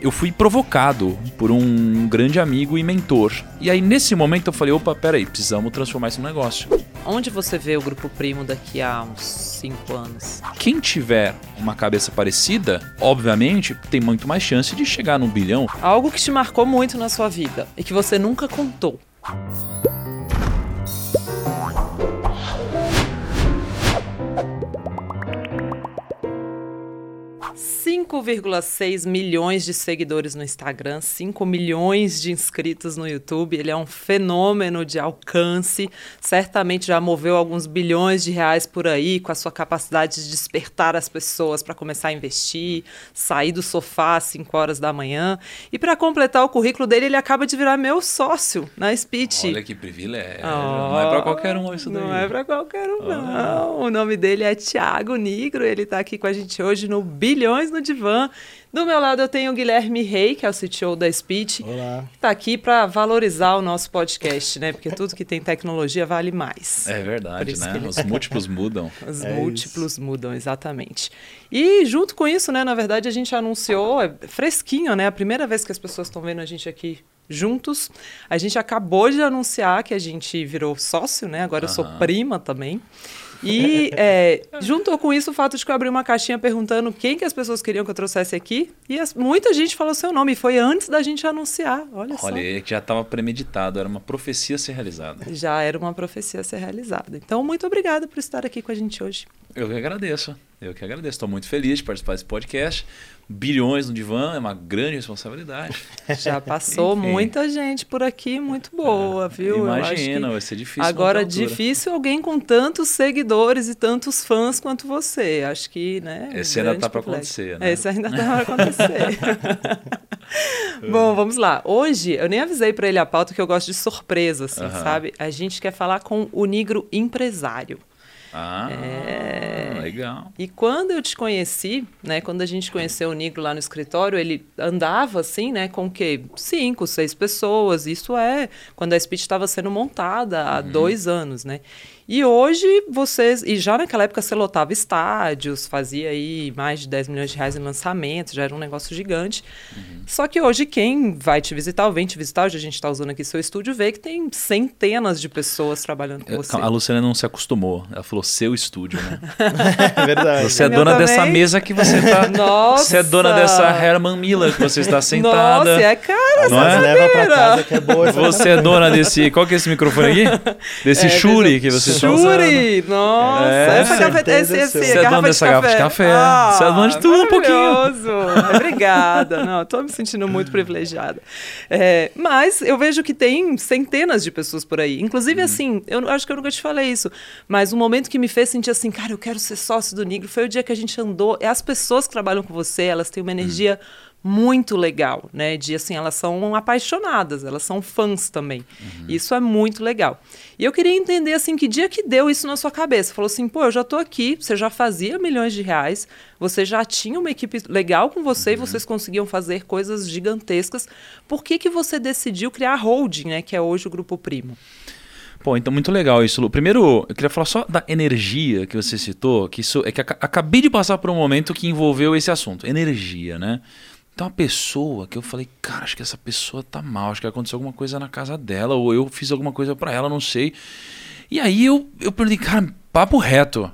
eu fui provocado por um grande amigo e mentor. E aí, nesse momento, eu falei: opa, peraí, precisamos transformar isso num negócio. Onde você vê o Grupo Primo daqui a uns 5 anos? Quem tiver uma cabeça parecida, obviamente, tem muito mais chance de chegar num bilhão. Algo que te marcou muito na sua vida e que você nunca contou. 5,6 milhões de seguidores no Instagram, 5 milhões de inscritos no YouTube. Ele é um fenômeno de alcance. Certamente já moveu alguns bilhões de reais por aí com a sua capacidade de despertar as pessoas para começar a investir, sair do sofá às 5 horas da manhã. E para completar o currículo dele, ele acaba de virar meu sócio na Speech. Olha que privilégio. Oh, não é para qualquer um isso daí. Não é para qualquer um, oh. não. O nome dele é Tiago Nigro. Ele está aqui com a gente hoje no Bilhões no Divã. Do meu lado eu tenho o Guilherme Rey, que é o CTO da Speech. Olá. Que está aqui para valorizar o nosso podcast, né? Porque tudo que tem tecnologia vale mais. É verdade, né? Os múltiplos mudam. Os é múltiplos isso. mudam, exatamente. E junto com isso, né? Na verdade, a gente anunciou, é fresquinho, né? A primeira vez que as pessoas estão vendo a gente aqui juntos. A gente acabou de anunciar que a gente virou sócio, né? Agora eu sou prima também. E é, juntou com isso o fato de que eu abri uma caixinha perguntando quem que as pessoas queriam que eu trouxesse aqui. E as, muita gente falou seu nome. E foi antes da gente anunciar. Olha, Olha só. Olha, já estava premeditado. Era uma profecia a ser realizada. Já era uma profecia a ser realizada. Então, muito obrigada por estar aqui com a gente hoje. Eu que agradeço. Eu que agradeço. Estou muito feliz de participar desse podcast bilhões no divã é uma grande responsabilidade. Já passou muita gente por aqui muito boa, é, viu? Imagina, vai ser difícil. Agora, difícil alguém com tantos seguidores e tantos fãs quanto você. Acho que, né? Esse ainda está para acontecer, né? Esse ainda está para acontecer. Bom, vamos lá. Hoje, eu nem avisei para ele a pauta que eu gosto de surpresa, assim, uh -huh. sabe? A gente quer falar com o Negro empresário. Ah, é... legal. E quando eu te conheci, né, quando a gente conheceu o Nigro lá no escritório, ele andava assim, né, com o quê? Cinco, seis pessoas. Isso é quando a Speech estava sendo montada há uhum. dois anos, né? E hoje vocês. E já naquela época você lotava estádios, fazia aí mais de 10 milhões de reais em lançamentos, já era um negócio gigante. Uhum. Só que hoje quem vai te visitar ou vem te visitar, hoje a gente está usando aqui seu estúdio, vê que tem centenas de pessoas trabalhando com você. A Luciana não se acostumou. Ela falou seu estúdio, né? é verdade. Você é dona dessa mesa que você está. Nossa! Você é dona dessa Herman Miller que você está sentada. Nossa, é cara, não é? Leva pra casa que é boa. Você é dona desse. Qual que é esse microfone aqui? Desse é, Shure que você Shuri! Nossa, é, essa garrafa, esse, esse, Você é dona dessa de garrafa de café. Ah, Você é dona de tudo um pouquinho. Obrigada. Não, estou me sentindo muito privilegiada. É, mas eu vejo que tem centenas de pessoas por aí. Inclusive, hum. assim, eu acho que eu nunca te falei isso, mas o momento que me fez sentir assim, cara, eu quero ser sócio do Negro, foi o dia que a gente andou. É as pessoas que trabalham com você, elas têm uma energia. Hum muito legal, né? De assim, elas são apaixonadas, elas são fãs também. Uhum. Isso é muito legal. E eu queria entender assim que dia que deu isso na sua cabeça. Falou assim, pô, eu já tô aqui, você já fazia milhões de reais, você já tinha uma equipe legal com você uhum. e vocês conseguiam fazer coisas gigantescas. Por que que você decidiu criar a holding, né? Que é hoje o Grupo Primo. Pô, então muito legal isso, Lu. Primeiro, eu queria falar só da energia que você citou, que isso é que acabei de passar por um momento que envolveu esse assunto, energia, né? Tem uma pessoa que eu falei, cara, acho que essa pessoa tá mal, acho que aconteceu alguma coisa na casa dela, ou eu fiz alguma coisa para ela, não sei. E aí eu, eu perguntei, cara, papo reto.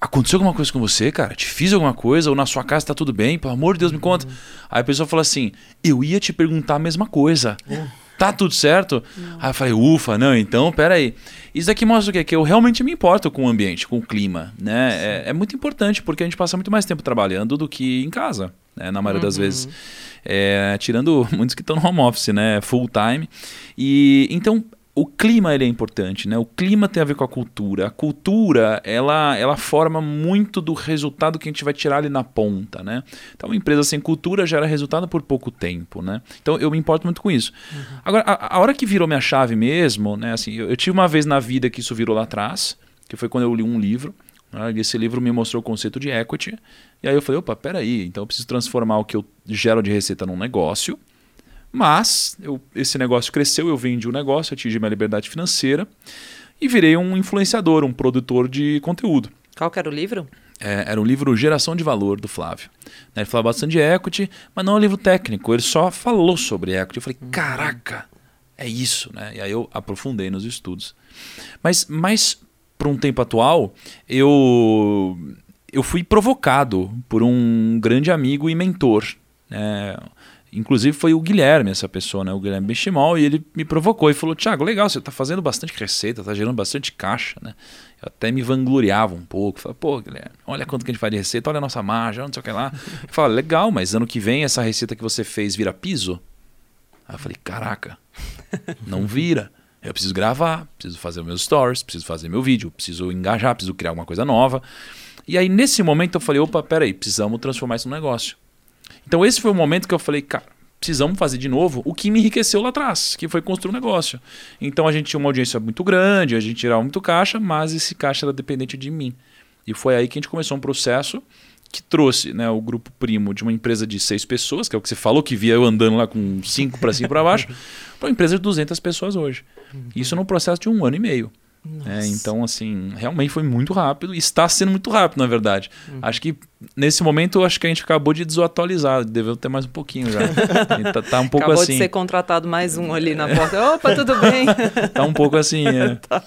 Aconteceu alguma coisa com você, cara? Te fiz alguma coisa? Ou na sua casa tá tudo bem? Pelo amor de Deus, me conta. Uhum. Aí a pessoa falou assim: Eu ia te perguntar a mesma coisa. Uhum. Tá tudo certo? Uhum. Aí eu falei: Ufa, não, então, peraí. Isso daqui mostra o quê? Que eu realmente me importo com o ambiente, com o clima. Né? É, é, muito importante, porque a gente passa muito mais tempo trabalhando do que em casa né, na maioria uhum. das vezes. É, tirando muitos que estão no home office, né, full time. E então o clima ele é importante, né? O clima tem a ver com a cultura. A cultura ela, ela forma muito do resultado que a gente vai tirar ali na ponta, né? Então, uma empresa sem cultura gera resultado por pouco tempo, né? Então, eu me importo muito com isso. Uhum. Agora, a, a, hora que virou minha chave mesmo, né? Assim, eu, eu tive uma vez na vida que isso virou lá atrás, que foi quando eu li um livro. Né? Esse livro me mostrou o conceito de equity e aí eu falei, opa, peraí, então eu preciso transformar o que eu gero de receita num negócio. Mas eu, esse negócio cresceu, eu vendi o negócio, atingi minha liberdade financeira e virei um influenciador, um produtor de conteúdo. Qual que era o livro? É, era um livro Geração de Valor, do Flávio. Né, Ele falava bastante de equity, mas não é um livro técnico. Ele só falou sobre equity. Eu falei, caraca, é isso. Né? E aí eu aprofundei nos estudos. Mas, mas para um tempo atual, eu, eu fui provocado por um grande amigo e mentor. né? Inclusive foi o Guilherme, essa pessoa, né? o Guilherme Benchimol, e ele me provocou e falou: Tiago, legal, você está fazendo bastante receita, está gerando bastante caixa. Né? Eu até me vangloriava um pouco. Falei, pô, Guilherme, olha quanto que a gente faz de receita, olha a nossa margem, olha não sei o que lá. Eu falei, legal, mas ano que vem essa receita que você fez vira piso? Aí eu falei, caraca, não vira. Eu preciso gravar, preciso fazer meus stories, preciso fazer meu vídeo, preciso engajar, preciso criar alguma coisa nova. E aí, nesse momento, eu falei, opa, peraí, precisamos transformar isso num negócio. Então, esse foi o momento que eu falei, cara, precisamos fazer de novo o que me enriqueceu lá atrás, que foi construir um negócio. Então, a gente tinha uma audiência muito grande, a gente tirava muito caixa, mas esse caixa era dependente de mim. E foi aí que a gente começou um processo que trouxe né, o grupo primo de uma empresa de seis pessoas, que é o que você falou, que via eu andando lá com cinco para cima e para baixo, para uma empresa de 200 pessoas hoje. Isso num processo de um ano e meio. É, então, assim, realmente foi muito rápido e está sendo muito rápido, na verdade. Acho que nesse momento, acho que a gente acabou de desatualizar, deveu ter mais um pouquinho já. Tá, tá um pouco Acabou assim. de ser contratado mais um ali na porta. Opa, tudo bem? Tá um pouco assim. É.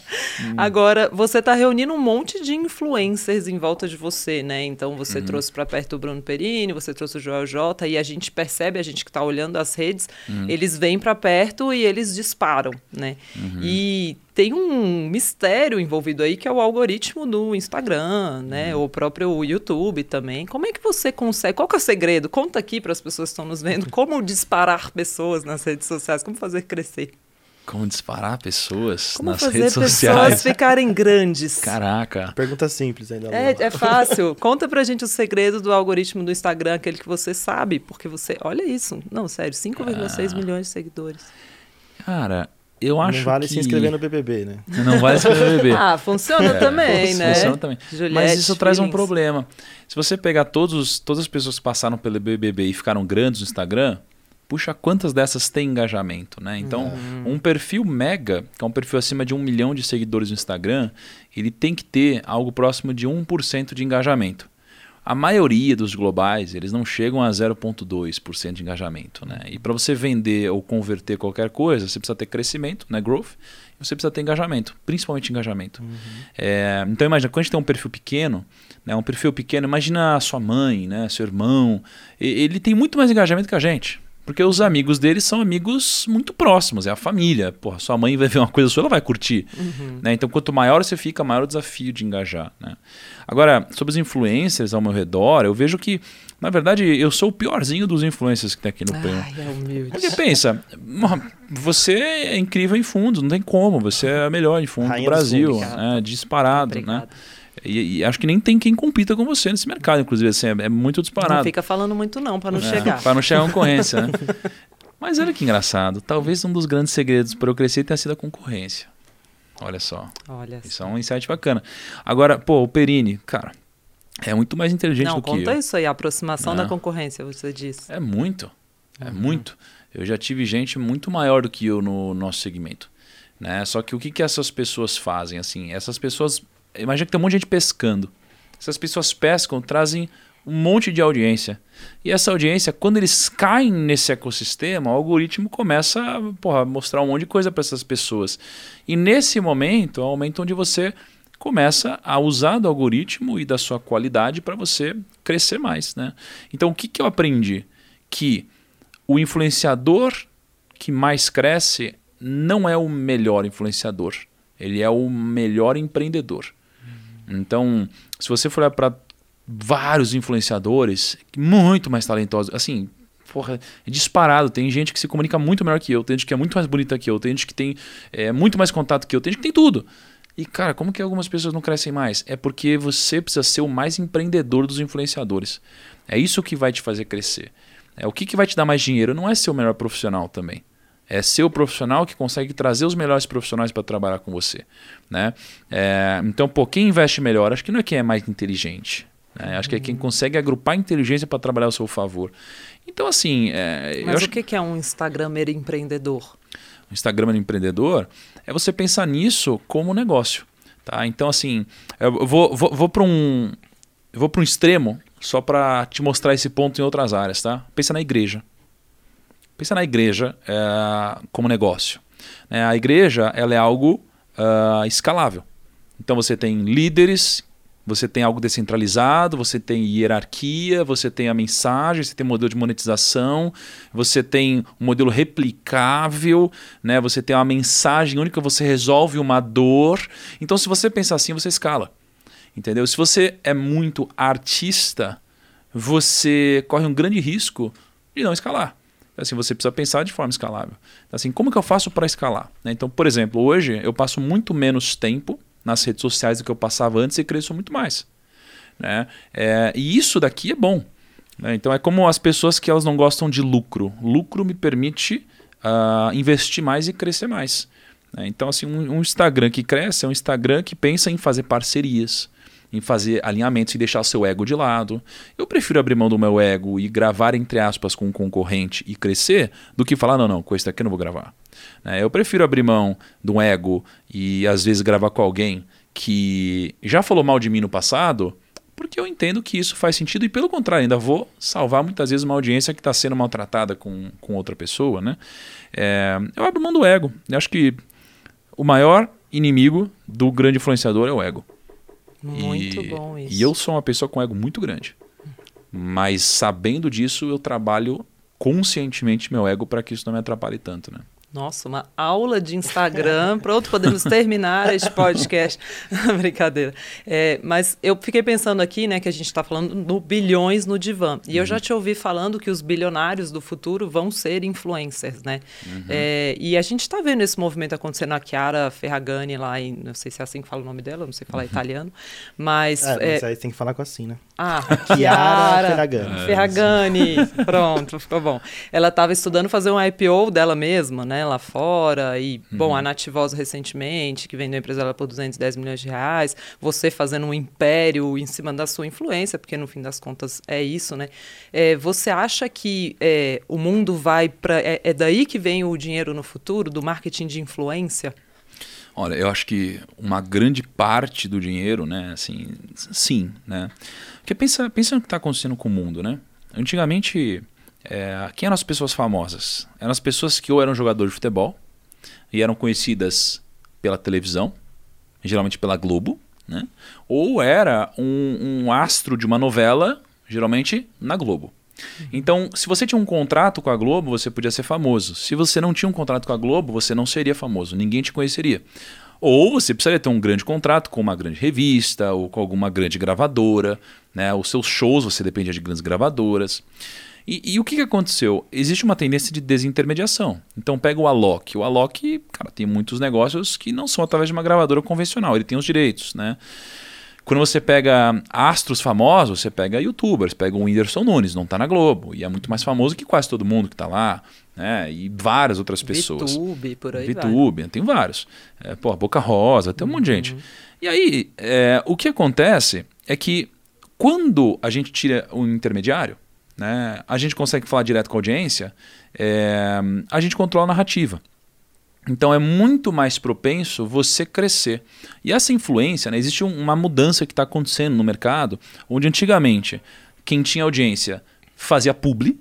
Agora, você está reunindo um monte de influencers em volta de você, né? Então, você Uhum. trouxe para perto o Bruno Perini, você trouxe o Joel J, e a gente percebe, a gente que está olhando as redes, Uhum. eles vêm para perto e eles disparam, né? Uhum. E tem um mistério envolvido aí que é o algoritmo do Instagram, né? Uhum. O próprio YouTube também. Como é que você consegue? Qual que é o segredo? Conta aqui para as pessoas que estão nos vendo como disparar pessoas nas redes sociais, como fazer crescer. Como disparar pessoas Como nas fazer redes pessoas sociais. ficarem grandes. Caraca. Pergunta simples ainda. É, é fácil. Conta pra gente o segredo do algoritmo do Instagram, aquele que você sabe, porque você. Olha isso. Não, sério, 5,6 Ah. milhões de seguidores. Cara, eu acho Não vale que... se inscrever no BBB, né? Não vale se inscrever no BBB. Ah, funciona É, também, né? Funciona também. Juliette Mas isso traz um problema. Se você pegar todos, todas as pessoas que passaram pelo BBB e ficaram grandes no Instagram, puxa, quantas dessas têm engajamento, né? Então, um perfil mega, que é um perfil acima de um milhão de seguidores no Instagram, ele tem que ter algo próximo de 1% de engajamento. A maioria dos globais, eles não chegam a 0,2% de engajamento, né? E para você vender ou converter qualquer coisa, você precisa ter crescimento, né? Growth, e você precisa ter engajamento, principalmente engajamento. É, então imagina, quando a gente tem um perfil pequeno, né, um perfil pequeno, imagina a sua mãe, né, seu irmão, ele tem muito mais engajamento que a gente. Porque os amigos dele são amigos muito próximos, é a família. Porra, sua mãe vai ver uma coisa sua, ela vai curtir. Né? Então, quanto maior você fica, maior o desafio de engajar. Né? Agora, sobre os influencers ao meu redor, eu vejo que, na verdade, eu sou o piorzinho dos influencers que tem aqui no Prêmio. Ai, é humilde. Porque pensa, você é incrível em fundos, não tem como, você é a melhor em fundo Rainha do Brasil, né, disparado, né? E, e acho que nem tem quem compita com você nesse mercado, inclusive, assim, é, é muito Não disparado. fica falando muito, não, pra não É, chegar. Para não chegar a concorrência, né? Mas olha que engraçado, talvez um dos grandes segredos para eu crescer tenha sido a concorrência. Olha só, Olha isso é um insight bacana. Agora, pô, o Perini, cara, é muito mais inteligente Não, do que conta eu. isso aí, a aproximação É. da concorrência, você disse. É muito. É muito. Eu já tive gente muito maior do que eu no nosso segmento. Né? Só que o que, que essas pessoas fazem? assim? Essas pessoas. Imagina que tem um monte de gente pescando. Essas pessoas pescam, trazem um monte de audiência. E essa audiência, quando eles caem nesse ecossistema, o algoritmo começa a porra, mostrar um monte de coisa para essas pessoas. E nesse momento é o momento onde você começa a usar do algoritmo e da sua qualidade para você crescer mais. Né? Então, o que, que eu aprendi? Que o influenciador que mais cresce não é o melhor influenciador, ele é o melhor empreendedor. Então, se você for para vários influenciadores muito mais talentosos, assim, porra, é disparado. Tem gente que se comunica muito melhor que eu, tem gente que é muito mais bonita que eu, tem gente que tem é, muito mais contato que eu, tem gente que tem tudo. E, cara, como que algumas pessoas não crescem mais? É porque você precisa ser o mais empreendedor dos influenciadores. É isso que vai te fazer crescer. É, o que, que vai te dar mais dinheiro não é ser o melhor profissional também. É ser o profissional que consegue trazer os melhores profissionais para trabalhar com você. Né? É, então, pô, quem investe melhor, acho que não é quem é mais inteligente. Né? Acho que é quem consegue agrupar inteligência para trabalhar ao seu favor. Então, assim. É, Mas o que que é um Instagramer empreendedor? o Instagram do empreendedor é você pensar nisso como negócio. Tá? Então, assim, eu vou, vou, vou para um. eu vou um extremo só para te mostrar esse ponto em outras áreas, tá? Pensa na igreja. Pensa na igreja é, como negócio. É, a igreja ela é algo uh, escalável. Então você tem líderes, você tem algo descentralizado, você tem hierarquia, você tem a mensagem, você tem modelo de monetização, você tem um modelo replicável, né? você tem uma mensagem única, você resolve uma dor. Então, se você pensar assim, você escala. Entendeu? Se você é muito artista, você corre um grande risco de não escalar. Assim, você precisa pensar de forma escalável. Assim, como que eu faço para escalar? Né? Então, por exemplo, hoje eu passo muito menos tempo nas redes sociais do que eu passava antes e cresço muito mais. Né? É, e isso daqui é bom. Né? Então é como as pessoas que elas não gostam de lucro. Lucro me permite uh, investir mais e crescer mais. Né? Então, assim, um, um Instagram que cresce é um Instagram que pensa em fazer parcerias em fazer alinhamentos e deixar seu ego de lado. Eu prefiro abrir mão do meu ego e gravar, entre aspas, com um concorrente e crescer, do que falar, não, não, com esse daqui eu não vou gravar. Né? Eu prefiro abrir mão um ego e às vezes gravar com alguém que já falou mal de mim no passado, porque eu entendo que isso faz sentido e, pelo contrário, ainda vou salvar muitas vezes uma audiência que está sendo maltratada com, com outra pessoa. Né? É, eu abro mão do ego. Eu acho que o maior inimigo do grande influenciador é o ego. Muito e, bom isso. E eu sou uma pessoa com ego muito grande. Mas sabendo disso, eu trabalho conscientemente meu ego para que isso não me atrapalhe tanto, né? Nossa, uma aula de Instagram. Pronto, podemos terminar este podcast. Brincadeira. É, mas eu fiquei pensando aqui, né, que a gente está falando no bilhões no divã. E uhum. eu já te ouvi falando que os bilionários do futuro vão ser influencers, né? Uhum. É, e a gente está vendo esse movimento acontecendo. A Chiara Ferragani lá, em, não sei se é assim que fala o nome dela, não sei falar uhum. italiano. Mas. É, mas é aí tem que falar com assim, né? Ah, Chiara Ferragani. Ferragani. Pronto, ficou bom. Ela estava estudando fazer um IPO dela mesma, né? Lá fora. E, uhum. bom, a Nativosa recentemente, que vendeu a empresa dela por 210 milhões de reais. Você fazendo um império em cima da sua influência, porque no fim das contas é isso, né? É, você acha que é, o mundo vai para. É, é daí que vem o dinheiro no futuro, do marketing de influência? Olha, eu acho que uma grande parte do dinheiro, né, assim, sim, né? Porque pensa, pensa no que está acontecendo com o mundo, né? Antigamente, é, quem eram as pessoas famosas? Eram as pessoas que ou eram jogadores de futebol e eram conhecidas pela televisão, geralmente pela Globo, né? Ou era um, um astro de uma novela, geralmente na Globo. Então, se você tinha um contrato com a Globo, você podia ser famoso. Se você não tinha um contrato com a Globo, você não seria famoso, ninguém te conheceria. Ou você precisaria ter um grande contrato com uma grande revista ou com alguma grande gravadora. Né? Os seus shows você dependia de grandes gravadoras. E, e, o que, que aconteceu? Existe uma tendência de desintermediação. Então pega o Alok. O Alok, cara, tem muitos negócios que não são através de uma gravadora convencional. Ele tem os direitos, né? Quando você pega astros famosos, você pega youtubers, pega o Whindersson Nunes, não está na Globo, e é muito mais famoso que quase todo mundo que está lá, né? E várias outras pessoas. VTube, por aí VTube, vai. tem vários. É, pô, Boca Rosa, tem um monte de gente. Uhum. E aí, é, o que acontece é que quando a gente tira o intermediário, né, a gente consegue falar direto com a audiência, é, a gente controla a narrativa. Então é muito mais propenso você crescer. E essa influência, né, existe uma mudança que está acontecendo no mercado, onde antigamente quem tinha audiência fazia publi.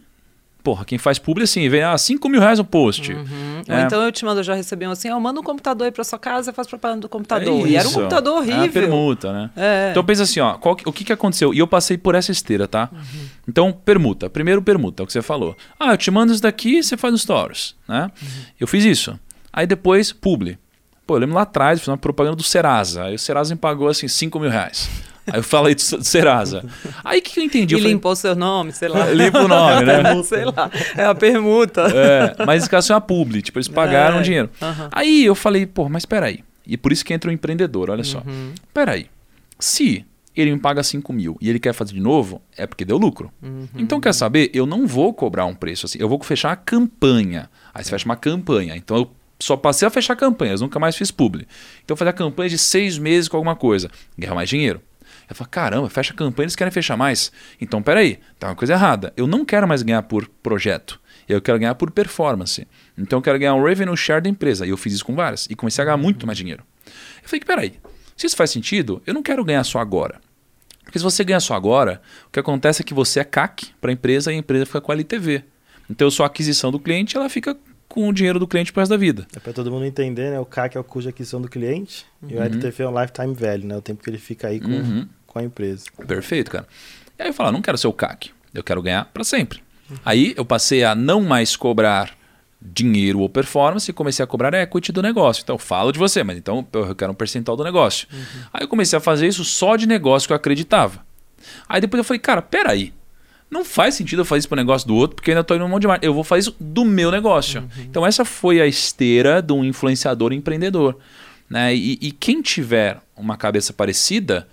Porra, quem faz publi assim, vem ah, 5 mil reais o post. Uhum. É. Ou então eu te mando, eu já recebi um assim, eu mando um computador aí para sua casa, faz propaganda do computador. É e era um computador horrível. É permuta, né? É. Então pensa assim, ó, qual, o que, que aconteceu? E eu passei por essa esteira, tá? Uhum. Então, permuta. Primeiro permuta, é o que você falou. Ah, eu te mando isso daqui, você faz no stories, né? Uhum. Eu fiz isso. Aí depois, publi. Pô, eu lembro lá atrás, fiz uma propaganda do Serasa. Aí o Serasa me pagou assim 5 mil reais. Aí eu falei do Serasa. Aí o que, que eu entendi? E eu falei, limpou seu nome, sei lá. Limpa o nome, né? sei lá. É a permuta. É, mas esse caso é uma publi. Tipo, eles pagaram é. dinheiro. Uhum. Aí eu falei, pô, mas peraí. E por isso que entra o empreendedor, olha só. Uhum. Peraí. Se ele me paga 5 mil e ele quer fazer de novo, é porque deu lucro. Uhum. Então, quer saber? Eu não vou cobrar um preço assim. Eu vou fechar a campanha. Aí você fecha uma campanha. Então eu só passei a fechar campanhas, nunca mais fiz publi. Então eu fazia campanha de seis meses com alguma coisa, ganhar mais dinheiro. Eu falei, caramba, fecha campanha, eles querem fechar mais. Então, peraí, tá uma coisa errada. Eu não quero mais ganhar por projeto. Eu quero ganhar por performance. Então eu quero ganhar um revenue share da empresa. E eu fiz isso com várias. E comecei a ganhar muito mais dinheiro. Eu falei, peraí, se isso faz sentido, eu não quero ganhar só agora. Porque se você ganha só agora, o que acontece é que você é CAC para a empresa e a empresa fica com a LTV. Então, sua aquisição do cliente, ela fica com o dinheiro do cliente pro resto da vida. É para todo mundo entender, né? O CAC é o custo de aquisição do cliente Uhum. e o LTV é o lifetime value, né? O tempo que ele fica aí com, Uhum. com a empresa. Perfeito, cara. E aí eu falo, não quero ser o CAC, eu quero ganhar para sempre. Aí eu passei a não mais cobrar dinheiro ou performance e comecei a cobrar equity do negócio. Então eu falo de você, mas então eu quero um percentual do negócio. Aí eu comecei a fazer isso só de negócio que eu acreditava. Aí depois eu falei, cara, peraí. Não faz sentido eu fazer isso pro negócio do outro, porque eu ainda tô indo um monte de marketing. Eu vou fazer isso do meu negócio. Então essa foi a esteira de um influenciador empreendedor. Né? E, e quem tiver uma cabeça parecida,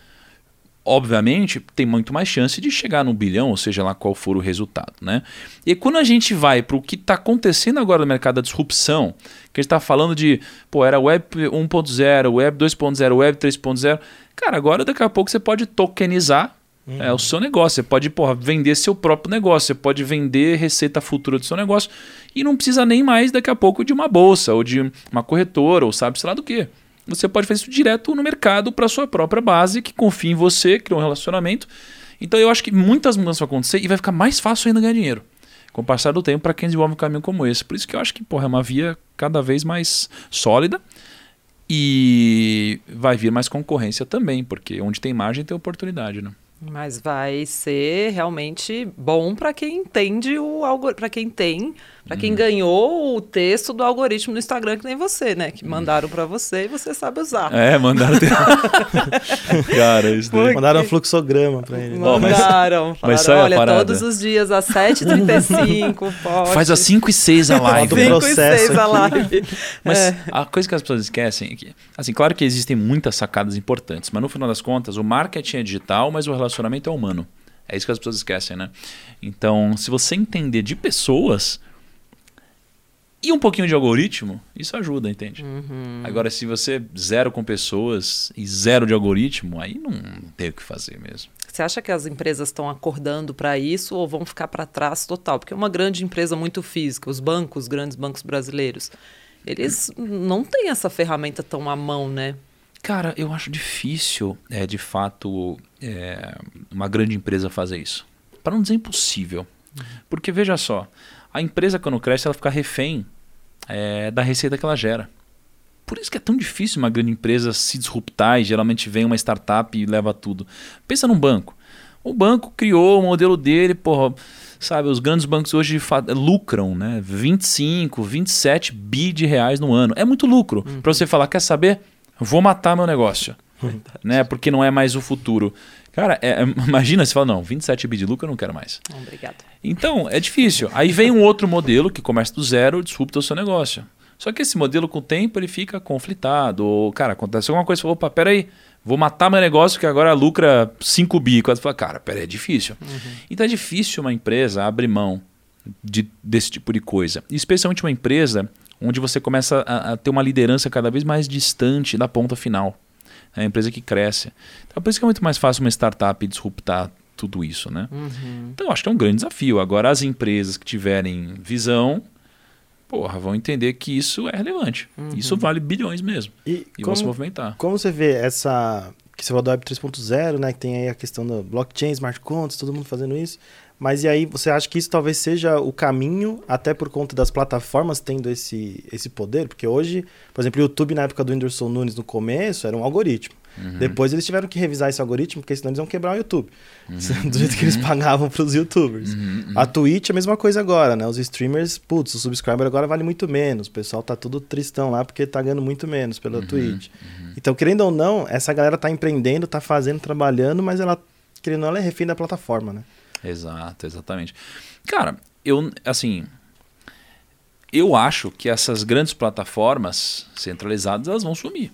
obviamente, tem muito mais chance de chegar no bilhão, ou seja lá qual for o resultado. Né? E quando a gente vai para o que está acontecendo agora no mercado da disrupção, que a gente está falando de, pô, era Web 1.0, Web 2.0, Web 3.0, cara, agora daqui a pouco você pode tokenizar é o seu negócio. Você pode porra, vender seu próprio negócio, você pode vender receita futura do seu negócio e não precisa nem mais daqui a pouco de uma bolsa ou de uma corretora ou sabe sei lá do que. Você pode fazer isso direto no mercado para sua própria base que confia em você, cria um relacionamento. Então eu acho que muitas mudanças vão acontecer e vai ficar mais fácil ainda ganhar dinheiro com o passar do tempo para quem desenvolve um caminho como esse. Por isso que eu acho que porra, é uma via cada vez mais sólida e vai vir mais concorrência também, porque onde tem margem tem oportunidade, né? Mas vai ser realmente bom para quem entende o algoritmo, para quem tem, para quem ganhou o texto do algoritmo no Instagram que nem você, né? Que mandaram para você e você sabe usar. É, mandaram. Cara, isso daí. Foi. Mandaram um fluxograma pra ele. Ó, mas- Mandaram. falaram, sabe a olha, parada? todos os dias às 7h35, pode. Faz às 5 e 6 a live. do né? 5 e processo 6 a live. Mas É. a coisa que as pessoas esquecem é que, assim, claro que existem muitas sacadas importantes, mas no final das contas, o marketing é digital, mas o relacionamento é humano. É isso que as pessoas esquecem, né? Então, se você entender de pessoas e um pouquinho de algoritmo, isso ajuda, entende? Uhum. Agora, se você zero com pessoas e zero de algoritmo, aí não tem o que fazer mesmo. Você acha que as empresas estão acordando para isso ou vão ficar para trás total? Porque é uma grande empresa muito física, os bancos, os grandes bancos brasileiros, eles não têm essa ferramenta tão à mão, né? Cara, eu acho difícil, é, de fato, é, uma grande empresa fazer isso. Para não dizer impossível. Porque veja só, a empresa quando cresce, ela fica refém é, da receita que ela gera. Por isso que é tão difícil uma grande empresa se disruptar e geralmente vem uma startup e leva tudo. Pensa num banco. O banco criou o modelo dele, porra, sabe, os grandes bancos hoje lucram, né? 25, 27 bi de reais no ano. É muito lucro. Para você falar, quer saber? Vou matar meu negócio. né? Porque não é mais o futuro. Cara, é- é- imagina você fala, não, 27 bi de lucro eu não quero mais. Não, Obrigada. Então, é difícil. Aí vem um outro modelo que começa do zero, disrupta o seu negócio. Só que esse modelo, com o tempo, ele fica conflitado. Ou, cara, acontece alguma coisa, você fala, opa, peraí, vou matar meu negócio que agora lucra 5 bi. Quase fala, cara, peraí, é difícil. Então é difícil uma empresa abrir mão de- desse tipo de coisa. Especialmente uma empresa onde você começa a, a ter uma liderança cada vez mais distante da ponta final. É uma empresa que cresce. Então por isso que é muito mais fácil uma startup disruptar tudo isso, né? Uhum. Então, eu acho que é um grande desafio. Agora, as empresas que tiverem visão, porra, vão entender que isso é relevante. Isso vale bilhões mesmo. E, E vão se como, movimentar. como você vê essa. Que você falou do Web 3.0, né? Que tem aí a questão do blockchain, smart contracts, todo mundo fazendo isso. Mas e aí, você acha que isso talvez seja o caminho, até por conta das plataformas tendo esse, esse poder? Porque hoje, por exemplo, o YouTube, na época do Whindersson Nunes, no começo, era um algoritmo. Uhum. Depois eles tiveram que revisar esse algoritmo, porque senão eles iam quebrar o YouTube. Uhum. Do jeito que eles pagavam para os youtubers. A Twitch é a mesma coisa agora, né? Os streamers, putz, o subscriber agora vale muito menos. O pessoal tá tudo tristão lá porque tá ganhando muito menos pela Uhum. Twitch. Então, querendo ou não, essa galera tá empreendendo, tá fazendo, trabalhando, mas ela, querendo ou não, ela é refém da plataforma, né? Exato, exatamente. Cara, eu, assim, eu acho que essas grandes plataformas centralizadas, elas vão sumir.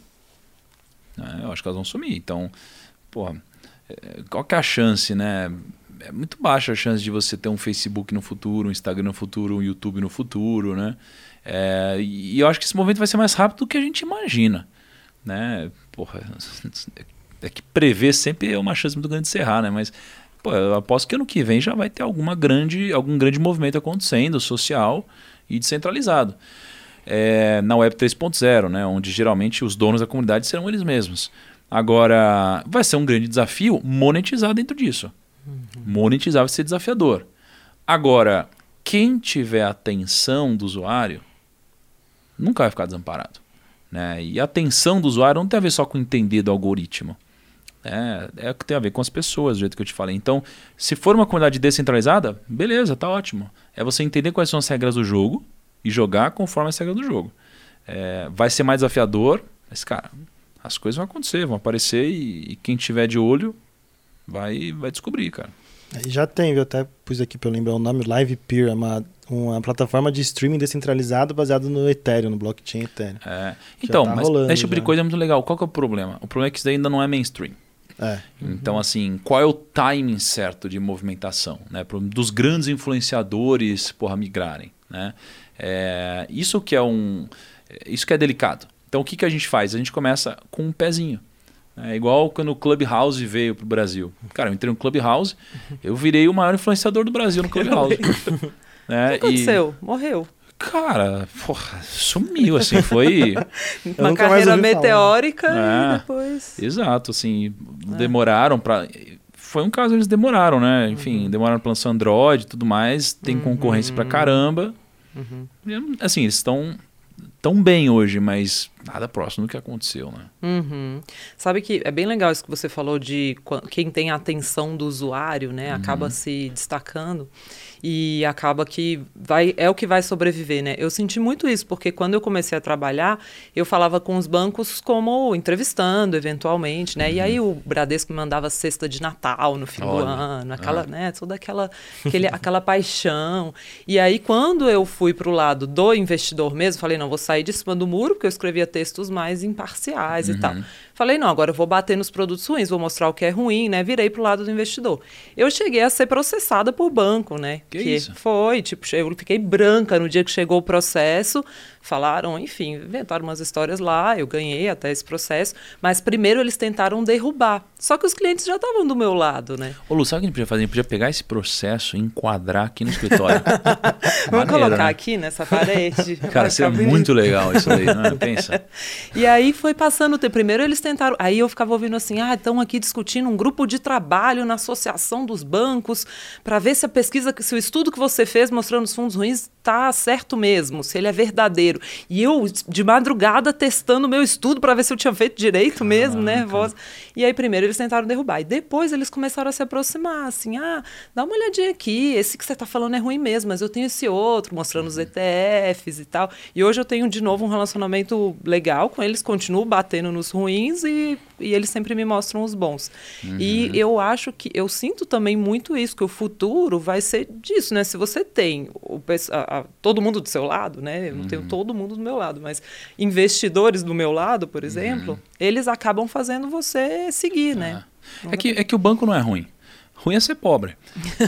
né? Eu acho que elas vão sumir. Então, porra, é, qual que é a chance, né? É muito baixa a chance de você ter um Facebook no futuro, um Instagram no futuro, um YouTube no futuro, né? É, e eu acho que esse movimento vai ser mais rápido do que a gente imagina, né? Porra, é que prever sempre é uma chance muito grande de se errar, né? Mas pô, eu aposto que ano que vem já vai ter alguma grande, algum grande movimento acontecendo, social e descentralizado. É, na Web 3.0, né, onde geralmente os donos da comunidade serão eles mesmos. Agora, vai ser um grande desafio monetizar dentro disso. Monetizar vai ser desafiador. Agora, quem tiver atenção do usuário nunca vai ficar desamparado. Né? E a atenção do usuário não tem a ver só com entender do algoritmo. É, é o que tem a ver com as pessoas, do jeito que eu te falei. Então, se for uma comunidade descentralizada, beleza, tá ótimo. É você entender quais são as regras do jogo e jogar conforme as regras do jogo. É, vai ser mais desafiador, mas, cara, as coisas vão acontecer, vão aparecer e, e quem tiver de olho vai, vai descobrir, cara. Já tem, eu até pus aqui para eu lembrar o nome, Live Peer, é uma, uma plataforma de streaming descentralizado baseado no Ethereum, no blockchain Ethereum. É. Então, tá mas esse tipo já. de coisa é muito legal. Qual que é o problema? O problema é que isso ainda não é mainstream. É. Então, assim, qual é o timing certo de movimentação? Né? Dos grandes influenciadores porra, migrarem. Né? É, isso que é um. Isso que é delicado. Então, o que, que a gente faz? A gente começa com um pezinho. É igual quando o Clubhouse veio para o Brasil. Cara, eu entrei no Clubhouse, eu virei o maior influenciador do Brasil no Clubhouse. né? O que aconteceu? E... Morreu. Cara, porra, sumiu, assim, foi... Uma carreira meteórica é, e depois... Exato, assim, é. demoraram para... Foi um caso, eles demoraram, né? Enfim, uhum. demoraram para lançar Android e tudo mais, tem uhum. concorrência para caramba. Uhum. E, assim, eles estão tão bem hoje, mas nada próximo do que aconteceu, né? Uhum. Sabe que é bem legal isso que você falou de quem tem a atenção do usuário, né? Acaba uhum. se destacando e acaba que vai é o que vai sobreviver, né? Eu senti muito isso porque quando eu comecei a trabalhar, eu falava com os bancos como entrevistando eventualmente, né? Uhum. E aí o Bradesco me mandava cesta de Natal no fim Olha. do ano, aquela, ah. né, toda aquela aquele, aquela paixão. E aí quando eu fui para o lado do investidor mesmo, falei, não, vou sair de cima do muro, porque eu escrevia textos mais imparciais uhum. e tal. Falei, não, agora eu vou bater nos produtos ruins, vou mostrar o que é ruim, né? Virei pro lado do investidor. Eu cheguei a ser processada por banco, né? Que, que isso? foi, tipo, eu fiquei branca no dia que chegou o processo falaram, enfim, inventaram umas histórias lá, eu ganhei até esse processo, mas primeiro eles tentaram derrubar. Só que os clientes já estavam do meu lado, né? Ô Lu, sabe o que a gente podia fazer? A gente podia pegar esse processo e enquadrar aqui no escritório. Vamos Maneiro, colocar né? aqui nessa parede. Cara, seria muito legal isso aí, não é? Pensa. e aí foi passando o tempo. Primeiro eles tentaram, aí eu ficava ouvindo assim, ah, estão aqui discutindo um grupo de trabalho na associação dos bancos para ver se a pesquisa, se o estudo que você fez mostrando os fundos ruins está certo mesmo, se ele é verdadeiro. E eu, de madrugada, testando o meu estudo para ver se eu tinha feito direito mesmo, né? Voz. E aí, primeiro, eles tentaram derrubar. E depois, eles começaram a se aproximar, assim, ah, dá uma olhadinha aqui, esse que você está falando é ruim mesmo, mas eu tenho esse outro, mostrando os ETFs e tal. E hoje eu tenho, de novo, um relacionamento legal com eles, continuo batendo nos ruins e, e eles sempre me mostram os bons. Uhum. E eu acho que, eu sinto também muito isso, que o futuro vai ser disso, né? Se você tem o, a, a, todo mundo do seu lado, né? Eu não uhum. tenho todo mundo do meu lado, mas investidores do meu lado, por exemplo, uhum. eles acabam fazendo você seguir, né? É. é que, é que o banco não é ruim. Ruim é ser pobre.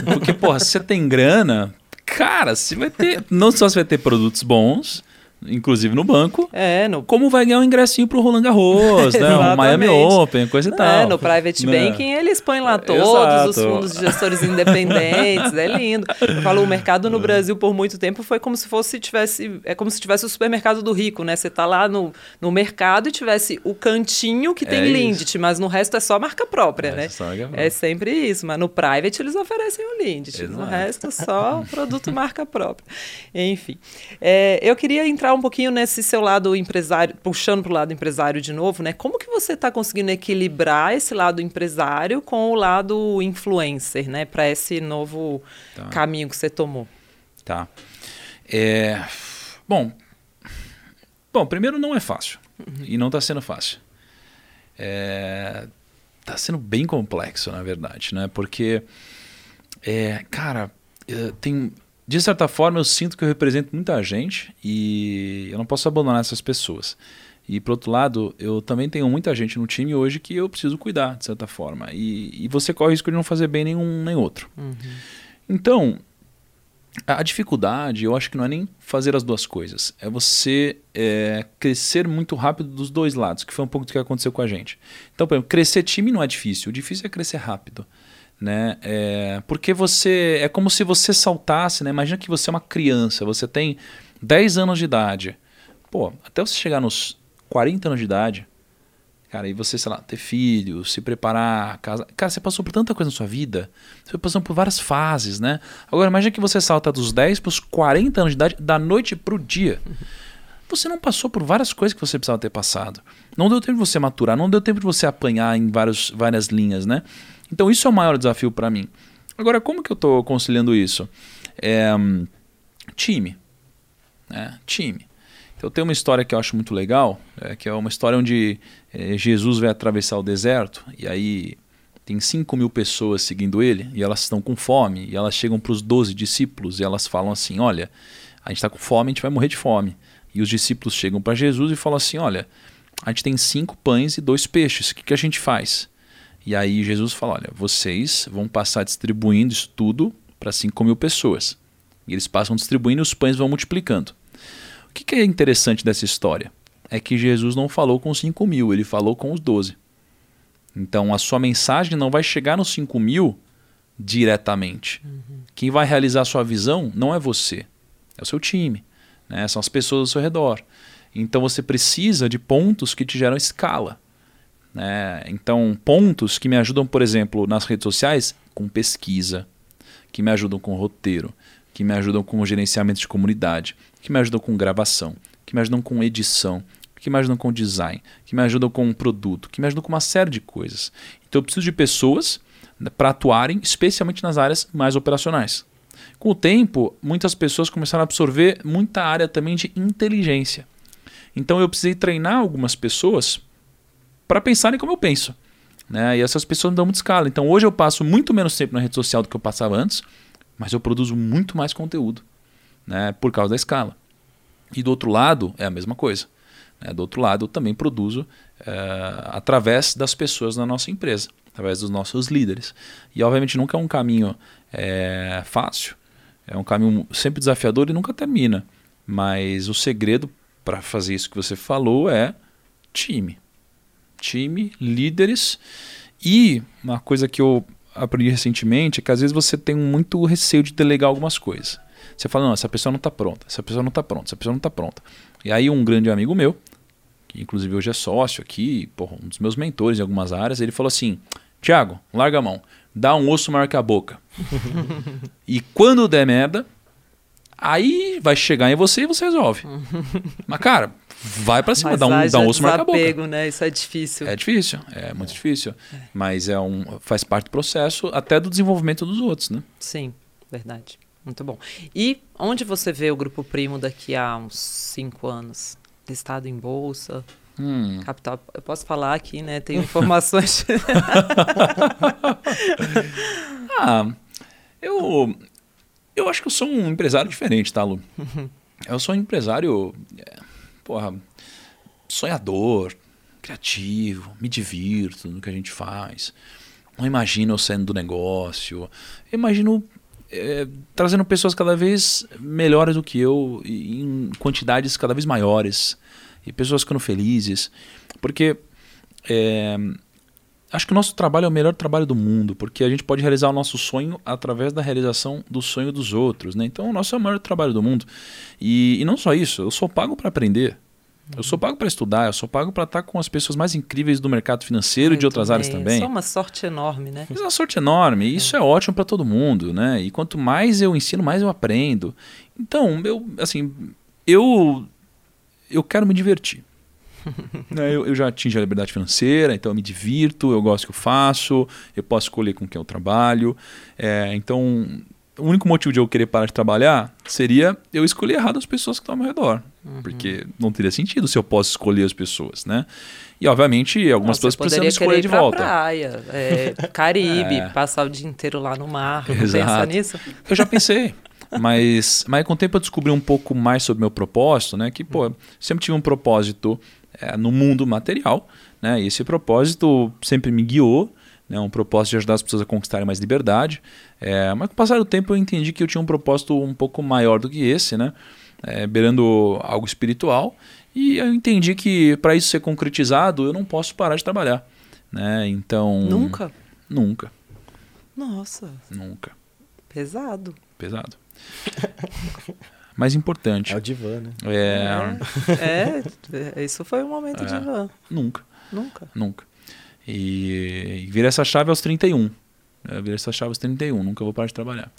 Porque, porra, se você tem grana, cara, você vai ter. Não só você vai ter produtos bons, inclusive no banco. É, no... Como vai ganhar um ingressinho pro Roland Garros, né? um Miami Open, coisa e é, tal. É, no Private né? Banking eles põem lá todos Exato. os fundos de gestores independentes, é lindo. Eu falo, o mercado no Brasil por muito tempo foi como se fosse tivesse, é como se tivesse o supermercado do rico, né? Você tá lá no, no mercado e tivesse o cantinho que tem é Lindt, mas no resto é só marca própria, é, né? É sempre isso, mas no Private eles oferecem o Lindt, no resto é só produto marca própria. Enfim, é, eu queria entrar entrar um pouquinho nesse seu lado empresário, puxando para o lado empresário de novo, né? Como que você está conseguindo equilibrar esse lado empresário com o lado influencer, né? Para esse novo tá. caminho que você tomou. Tá. É... Bom, bom, primeiro não é fácil uhum. e não está sendo fácil. É... Tá sendo bem complexo, na verdade, né? Porque, é, cara, é, tem de certa forma, eu sinto que eu represento muita gente e eu não posso abandonar essas pessoas. E, por outro lado, eu também tenho muita gente no time hoje que eu preciso cuidar, de certa forma. E, e você corre o risco de não fazer bem nenhum nem outro. Uhum. Então, a dificuldade, eu acho que não é nem fazer as duas coisas. É você é, crescer muito rápido dos dois lados, que foi um pouco do que aconteceu com a gente. Então, por exemplo, crescer time não é difícil. O difícil é crescer rápido né? É, porque você é como se você saltasse, né? Imagina que você é uma criança, você tem 10 anos de idade. Pô, até você chegar nos 40 anos de idade, Cara, e você, sei lá, ter filhos, se preparar, casa. Cara, você passou por tanta coisa na sua vida. Você passando por várias fases, né? Agora, imagina que você salta dos 10 para os 40 anos de idade, da noite pro dia. Você não passou por várias coisas que você precisava ter passado. Não deu tempo de você maturar, não deu tempo de você apanhar em vários, várias linhas, né? Então, isso é o maior desafio para mim. Agora, como que eu estou conciliando isso? É, time. Né? Time. Então, tem uma história que eu acho muito legal, é, que é uma história onde é, Jesus vai atravessar o deserto e aí tem 5 mil pessoas seguindo ele e elas estão com fome e elas chegam para os 12 discípulos e elas falam assim: Olha, a gente está com fome, a gente vai morrer de fome. E os discípulos chegam para Jesus e falam assim: Olha, a gente tem cinco pães e dois peixes, o que, que a gente faz? E aí Jesus fala: Olha, vocês vão passar distribuindo isso tudo para 5 mil pessoas. E eles passam distribuindo e os pães vão multiplicando. O que, que é interessante dessa história? É que Jesus não falou com 5 mil, ele falou com os 12. Então a sua mensagem não vai chegar nos 5 mil diretamente. Uhum. Quem vai realizar a sua visão não é você, é o seu time, né? são as pessoas ao seu redor. Então você precisa de pontos que te geram escala. Né? Então, pontos que me ajudam, por exemplo, nas redes sociais, com pesquisa, que me ajudam com roteiro, que me ajudam com gerenciamento de comunidade, que me ajudam com gravação, que me ajudam com edição, que me ajudam com design, que me ajudam com um produto, que me ajudam com uma série de coisas. Então eu preciso de pessoas né, para atuarem, especialmente nas áreas mais operacionais. Com o tempo, muitas pessoas começaram a absorver muita área também de inteligência. Então eu precisei treinar algumas pessoas para pensarem como eu penso. Né? E essas pessoas me dão muita escala. Então hoje eu passo muito menos tempo na rede social do que eu passava antes, mas eu produzo muito mais conteúdo né? por causa da escala. E do outro lado é a mesma coisa. Né? Do outro lado eu também produzo é, através das pessoas na nossa empresa, através dos nossos líderes. E obviamente nunca é um caminho é, fácil, é um caminho sempre desafiador e nunca termina. Mas o segredo para fazer isso que você falou é time. Time, líderes e uma coisa que eu aprendi recentemente é que às vezes você tem muito receio de delegar algumas coisas. Você fala, não, essa pessoa não está pronta, essa pessoa não está pronta, essa pessoa não está pronta. E aí um grande amigo meu, que inclusive hoje é sócio aqui, porra, um dos meus mentores em algumas áreas, ele falou assim, Tiago, larga a mão, dá um osso maior que a boca. e quando der merda, aí vai chegar em você e você resolve. Mas cara, vai para cima, Mas dá um, dá um osso marca a boca. né? Isso é difícil. É difícil, é muito difícil. É. Mas é um, faz parte do processo até do desenvolvimento dos outros, né? Sim, verdade. Muito bom. E onde você vê o Grupo Primo daqui a uns cinco anos? Listado em bolsa? Hum. Capital. Eu posso falar aqui, né? Tem informações. ah, eu, eu acho que eu sou um empresário diferente, tá, Lu? Eu sou um empresário, é, porra, sonhador, criativo, me divirto no que a gente faz. Não imagino eu saindo do negócio. Eu imagino é, trazendo pessoas cada vez melhores do que eu, em quantidades cada vez maiores, e pessoas ficando felizes. Porque é, acho que o nosso trabalho é o melhor trabalho do mundo, porque a gente pode realizar o nosso sonho através da realização do sonho dos outros. Né? Então, o nosso é o maior trabalho do mundo. E, e não só isso, eu sou pago para aprender. Eu sou pago para estudar, eu sou pago para estar com as pessoas mais incríveis do mercado financeiro Muito e de outras bem. áreas também. Isso é uma sorte enorme, né? Isso é uma sorte enorme. E é. isso é ótimo para todo mundo, né? E quanto mais eu ensino, mais eu aprendo. Então, eu, assim, eu, eu quero me divertir. Né, eu, eu, já atingi a liberdade financeira, então eu me divirto, eu gosto do que eu faço, eu posso escolher com quem eu trabalho. É, então, o único motivo de eu querer parar de trabalhar seria eu escolher errado as pessoas que estão ao meu redor. Uhum. Porque não teria sentido se eu posso escolher as pessoas, né? E, obviamente, algumas não, pessoas precisam escolher de volta. praia, é, Caribe, é. passar o dia inteiro lá no mar. Pensa nisso? Eu já pensei. mas, mas com o tempo eu descobri um pouco mais sobre meu propósito, né? Que, pô, sempre tive um propósito é, no mundo material, né? E esse propósito sempre me guiou né, um propósito de ajudar as pessoas a conquistarem mais liberdade. É, mas com o passar do tempo eu entendi que eu tinha um propósito um pouco maior do que esse, né, é, beirando algo espiritual. E eu entendi que para isso ser concretizado eu não posso parar de trabalhar. Né? Então. Nunca? Nunca. Nossa. Nunca. Pesado. Pesado. mais importante. É o divã, né? É, é, é isso foi um momento é, divã. Nunca. Nunca. Nunca. E, e virei essa chave aos 31. Eu virei essa chave aos 31, nunca vou parar de trabalhar.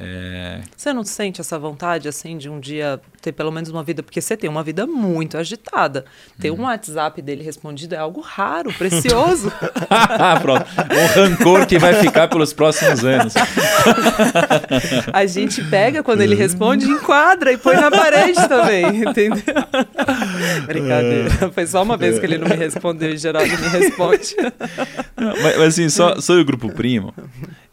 É, Você não sente essa vontade, assim, de um dia ter pelo menos uma vida? Porque você tem uma vida muito agitada. Ter Uhum. um WhatsApp dele respondido é algo raro, precioso. Pronto. Um rancor que vai ficar pelos próximos anos. A gente pega quando ele responde, enquadra e põe na parede também, entendeu? Brincadeira. Foi só uma vez que ele não me respondeu, em geral ele me responde. Não, mas, mas assim, só sobre o Grupo Primo,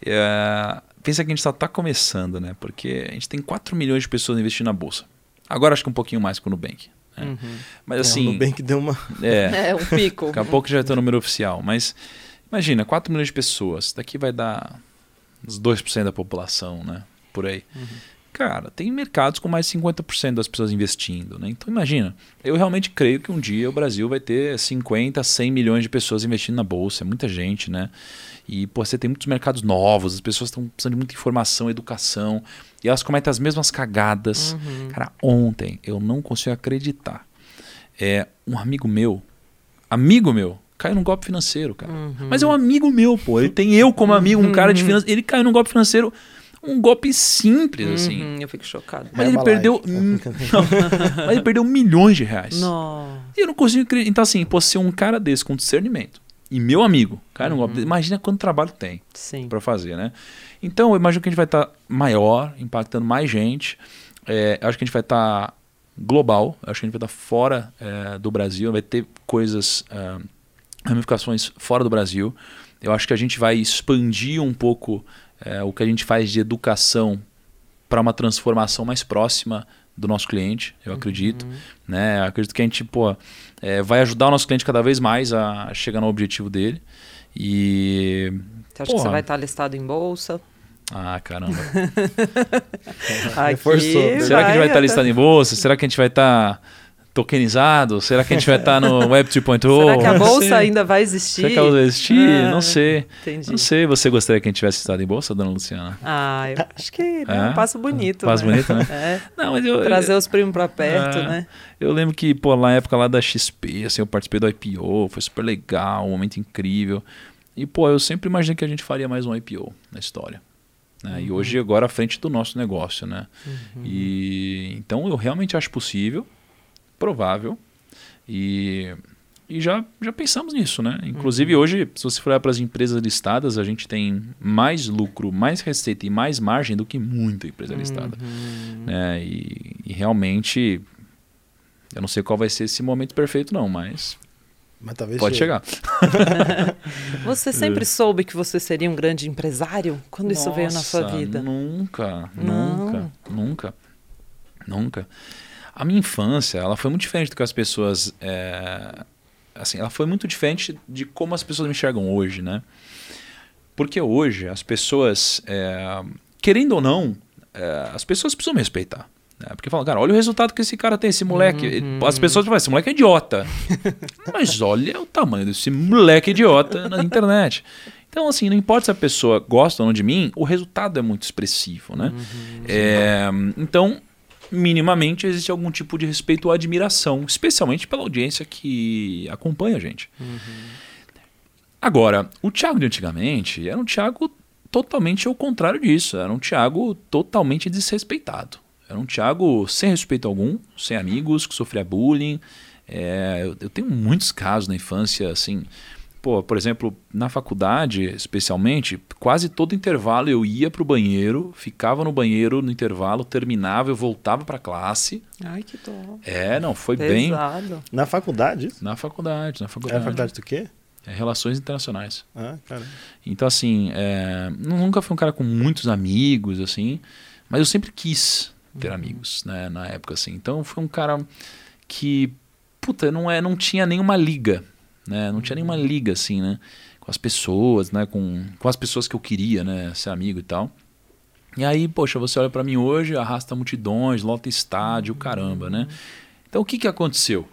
é, pensa que a gente só está começando, né? Porque a gente tem 4 milhões de pessoas investindo na Bolsa. Agora acho que um pouquinho mais com o Nubank. né? Mas É, assim, o Nubank deu uma. é, É, um pico. daqui a pouco já vai ter o número oficial. Mas imagina, 4 milhões de pessoas. Daqui vai dar uns 2% da população, né? Por aí. Cara, tem mercados com mais de 50% das pessoas investindo, né? Então imagina, eu realmente creio que um dia o Brasil vai ter 50, 100 milhões de pessoas investindo na bolsa, é muita gente, né? E pô, você tem muitos mercados novos, as pessoas estão precisando de muita informação, educação, e elas cometem as mesmas cagadas. Cara, ontem eu não consigo acreditar. É um amigo meu, amigo meu, caiu num golpe financeiro, cara. Mas é um amigo meu, pô. Ele tem eu como amigo, um cara de finanças. Ele caiu num golpe financeiro, um golpe simples, assim. Uhum, eu fico chocada. Mas ele Herbalife. perdeu. Hum, não, mas ele perdeu milhões de reais. Nossa. E eu não consigo acreditar. Então, assim, pô, ser um cara desse com discernimento e meu amigo, golpe desse, imagina quanto trabalho tem para fazer, né? Então, eu imagino que a gente vai estar maior, impactando mais gente. É, acho que a gente vai estar global, eu acho que a gente vai estar fora é, do Brasil, vai ter coisas, é, ramificações fora do Brasil. Eu acho que a gente vai expandir um pouco é, o que a gente faz de educação para uma transformação mais próxima do nosso cliente, eu acredito. Né? Eu acredito que a gente pô, é, vai ajudar o nosso cliente cada vez mais a chegar no objetivo dele. E Você acha que você Porra. vai estar listado em bolsa? ah, caramba. Aqui. Será que a gente vai estar listado em bolsa? Será que a gente vai estar tokenizado? Será que a gente vai estar no Web 3.0? Será que a bolsa ainda vai existir? Será que ela vai existir? Ah, Não sei. Entendi. Não sei. Você gostaria que a gente tivesse listado em bolsa, dona Luciana? Ah, eu acho que né, É? um passo bonito. Passo né? bonito, né? É. Não, mas eu. Trazer os primos pra perto, É. né? Eu lembro que, pô, na época lá da XP, assim, eu participei do IPO, foi super legal, um momento incrível. E, pô, eu sempre imaginei que a gente faria mais um IPO na história. né? E hoje, agora, à frente do nosso negócio, né? E então eu realmente acho possível, provável. E, e já, já pensamos nisso, né? Inclusive, hoje, se você for olhar para as empresas listadas, a gente tem mais lucro, mais receita e mais margem do que muita empresa listada. Né? E, e realmente, eu não sei qual vai ser esse momento perfeito, não, mas Mas talvez pode chegue. chegar. Você sempre soube que você seria um grande empresário? Quando isso veio na sua Nossa, vida? Nunca, Não. nunca, nunca, nunca. A minha infância, ela foi muito diferente do que as pessoas, é, assim, ela foi muito diferente de como as pessoas me enxergam hoje, né? Porque hoje as pessoas, é, querendo ou não, é, as pessoas precisam me respeitar. né? Porque falam, cara, olha o resultado que esse cara tem, esse moleque. Ele- As pessoas falam, esse moleque é idiota. Mas olha o tamanho desse moleque idiota na internet. Então, assim, não importa se a pessoa gosta ou não de mim, o resultado é muito expressivo, né? É, então, minimamente existe algum tipo de respeito ou admiração, especialmente pela audiência que acompanha a gente. Agora, o Thiago de antigamente era um Thiago totalmente ao contrário disso. Era um Thiago totalmente desrespeitado. Era um Thiago sem respeito algum, sem amigos, que sofria bullying. É, eu, eu tenho muitos casos na infância, assim. Pô, por exemplo, na faculdade, especialmente, quase todo intervalo eu ia pro banheiro, ficava no banheiro no intervalo, terminava, eu voltava pra classe. Ai, que dó. É, não, foi bem Pesado. Na faculdade? na faculdade, na É faculdade. a faculdade do quê? É, Relações internacionais. Ah, cara. Então, assim, é, nunca fui um cara com muitos amigos, assim, mas eu sempre quis ter amigos, né, na época, assim. Então, fui um cara que, puta, não, é, não tinha nenhuma liga, né, não tinha nenhuma liga, assim, né, com as pessoas, né, com, com as pessoas que eu queria, né, ser amigo e tal. E aí, poxa, você olha pra mim hoje, arrasta multidões, lota estádio, caramba, né. Então, o que que aconteceu?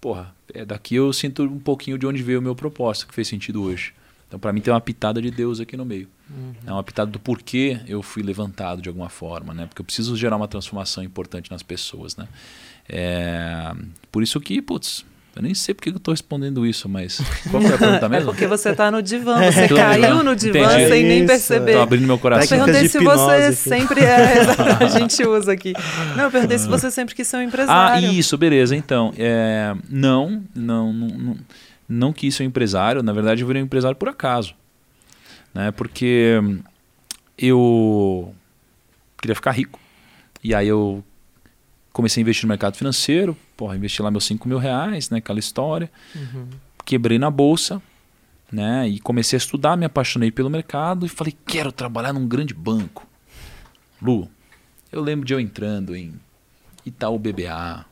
Porra, é, daqui eu sinto um pouquinho de onde veio o meu propósito, que fez sentido hoje. Então, para mim, tem uma pitada de Deus aqui no meio. É uma pitada do porquê eu fui levantado de alguma forma, né? Porque eu preciso gerar uma transformação importante nas pessoas, né? É, por isso que, putz, Eu nem sei porque eu tô respondendo isso, mas. Qual foi a pergunta É mesmo? porque você tá no divã, você Tô no caiu no divã Entendi. sem nem perceber. Tô abrindo meu coração. Eu perguntei se você aqui. sempre é, a gente usa aqui. Não, eu perguntei se você sempre quis ser um Ah, empresário. isso, beleza. Então, é, não, não, não, não, não quis ser um empresário. Na verdade, eu virei um empresário por acaso. Né? Porque eu queria ficar rico. E aí eu comecei a investir no mercado financeiro. Porra, investi lá meus 5 mil reais, né? Aquela história. Uhum. Quebrei na bolsa. Né? E comecei a estudar, me apaixonei pelo mercado e falei, quero trabalhar num grande banco. Lu, eu lembro de eu entrando em Itaú BBA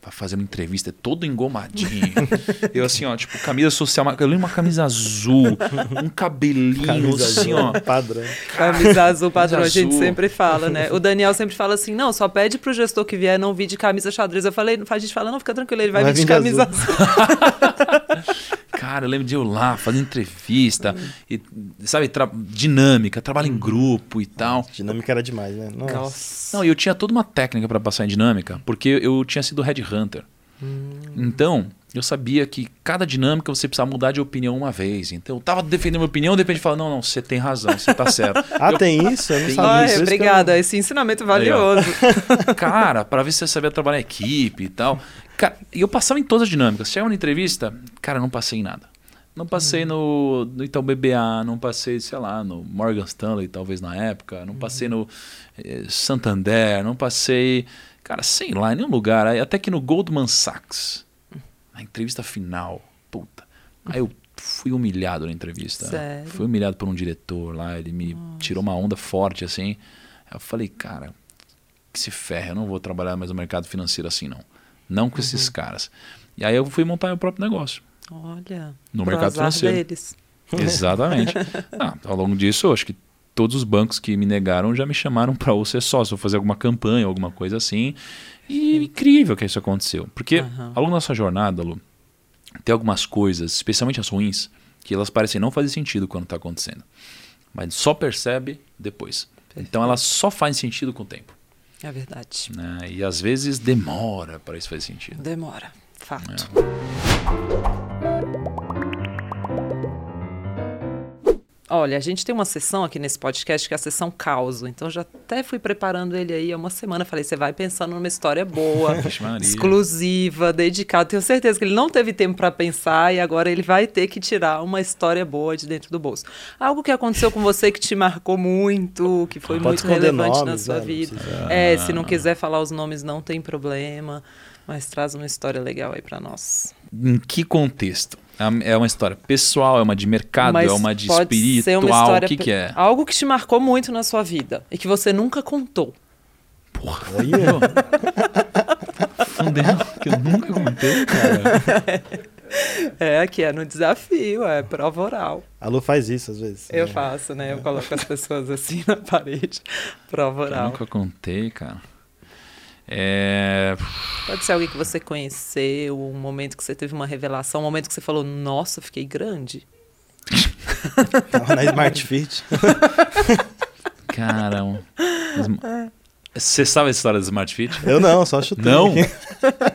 pra fazer uma entrevista todo engomadinho. eu assim, ó, tipo, camisa social, eu lembro uma camisa azul, um cabelinho Camisa assim, azul, ó. Padrão. Camisa azul padrão, a gente azul. sempre fala, né? O Daniel sempre fala assim: não, só pede pro gestor que vier não vir de camisa xadrez. Eu falei, a gente fala, não, fica tranquilo, ele vai, Vai vir de vir de camisa azul. azul. Cara, eu lembro de eu lá fazendo entrevista, e, sabe, tra- dinâmica, trabalho em grupo e tal. Dinâmica era demais, né? Nossa. Nossa. Não, e eu tinha toda uma técnica para passar em dinâmica, porque eu tinha sido headhunter. Então, eu sabia que cada dinâmica você precisava mudar de opinião uma vez. Então, eu tava defendendo minha opinião, de repente falava, não, não, você tem razão, você tá certo. Ah, Eu- tem isso? Eu não Tem sabia. Isso eu- obrigada, esse ensinamento valioso. Cara, para ver se você sabia trabalhar em equipe e tal. Cara, e eu passava em todas as dinâmicas. Chegava na entrevista, cara, eu não passei em nada. Não passei no, no Itaú BBA, não passei, sei lá, no Morgan Stanley, talvez na época, não passei no eh, Santander, não passei, cara, sei lá, em nenhum lugar. Aí, Até que no Goldman Sachs, entrevista final, puta. Aí eu fui humilhado na entrevista. Sério? Fui humilhado por um diretor lá, ele me tirou uma onda forte assim. Aí eu falei, cara, que se ferre, eu não vou trabalhar mais no mercado financeiro assim, não. Não com esses caras. E aí eu fui montar meu próprio negócio. Olha, No mercado financeiro. deles. Exatamente. Ah, ao longo disso, eu acho que todos os bancos que me negaram já me chamaram para ou ser sócio, ou fazer alguma campanha, alguma coisa assim. E é incrível que isso aconteceu. Porque Aham. ao longo da sua jornada, Lu, tem algumas coisas, especialmente as ruins, que elas parecem não fazer sentido quando está acontecendo. Mas só percebe depois. Então elas só fazem sentido com o tempo. É verdade. né? E às vezes demora para isso fazer sentido. Demora. Fato. Olha, a gente tem uma sessão aqui nesse podcast que é a sessão causo. Então eu já até fui preparando ele aí há uma semana. Falei, você vai pensando numa história boa, exclusiva, dedicada. Tenho certeza que ele não teve tempo para pensar e agora ele vai ter que tirar uma história boa de dentro do bolso. Algo que aconteceu com você que te marcou muito, que foi Pode muito relevante na nomes, sua né? Não vida. precisa- É, se não quiser falar os nomes, não tem problema. Mas traz uma história legal aí para nós. Em que contexto? É uma história pessoal, é uma de mercado, Mas é uma de pode ser espiritual, uma história o que, que é? Algo que te marcou muito na sua vida e que você nunca contou. Porra, Olha, fudeu, que eu nunca contei, cara. É, que é no desafio, é prova oral. a Lu faz isso às vezes. Eu né? faço, né? Eu coloco as pessoas assim na parede. Prova Que eu oral. nunca contei, cara. É... Pode ser alguém que você conheceu, um momento que você teve uma revelação, um momento que você falou, nossa, fiquei grande. Tava na Smart Fit. Cara, um- você sabe a história do Smart Fit? Eu não, só chutei. Não?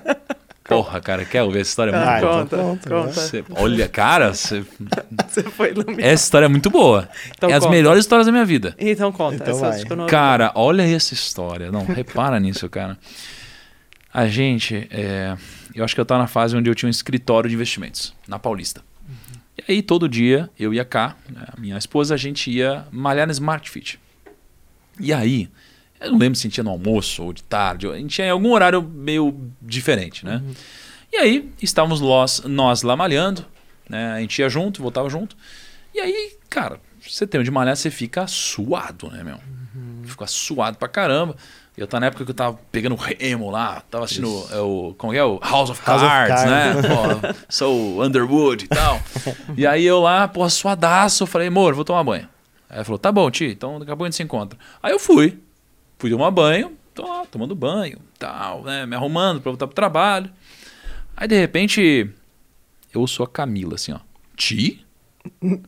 Porra, cara, quer ouvir essa história? É muito Ah, boa. Conta, conta. né? Você- olha, cara, você- Você foi iluminado. essa história é muito boa. Então é as conta. melhores histórias da minha vida. Então conta. Então essa vai. Cara, olha essa história. Não, repara nisso, cara. A gente, é, eu acho que eu tava na fase onde eu tinha um escritório de investimentos, na Paulista. E aí, todo dia, eu ia cá, né, a minha esposa, a gente ia malhar no Smart Fit. E aí, eu não lembro se a gente ia no almoço ou de tarde, a gente ia em algum horário meio diferente, né? E aí, estávamos nós, nós lá malhando, né? A gente ia junto, voltava junto. E aí, cara, você tem de malhar, você fica suado, né, meu? Fica suado pra caramba. Eu tava na época que eu tava pegando remo lá, tava assistindo é, o, como é, o House of House of Cards, Cards. né? Pô, sou Underwood e tal. e aí eu lá, pô, suadaço, eu falei, amor, vou tomar banho. Aí ela falou, tá bom, Ti, então daqui a pouco a gente se encontra. Aí eu fui, fui tomar banho, tô lá, tomando banho, tal, né? Me arrumando pra voltar pro trabalho. Aí de repente, eu ouço a Camila assim, ó. Ti?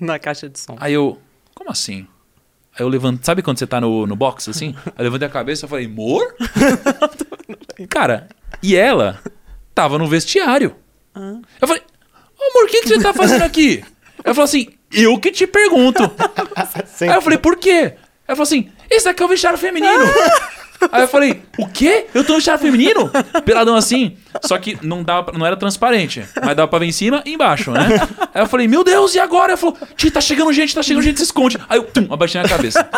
Na caixa de som. Aí eu, como assim? Aí eu levanto, sabe quando você tá no, no box assim? Aí eu levantei a cabeça e falei, amor? Cara, e ela tava no vestiário. Ah. Eu falei, amor, o que, que você tá fazendo aqui? Ela falou assim, eu que te pergunto. Sempre. Aí eu falei, por quê? Ela falou assim, esse daqui é o vestiário feminino. Aí eu falei, o quê? Eu tô no vestiário feminino? Peladão assim. Só que não, dava, pra- não era transparente. Mas dava pra ver em cima e embaixo, né? Aí eu falei, meu Deus, e agora? Ela falou, Ti, tá chegando gente, tá chegando gente, se esconde. Aí eu, tum, abaixei a cabeça.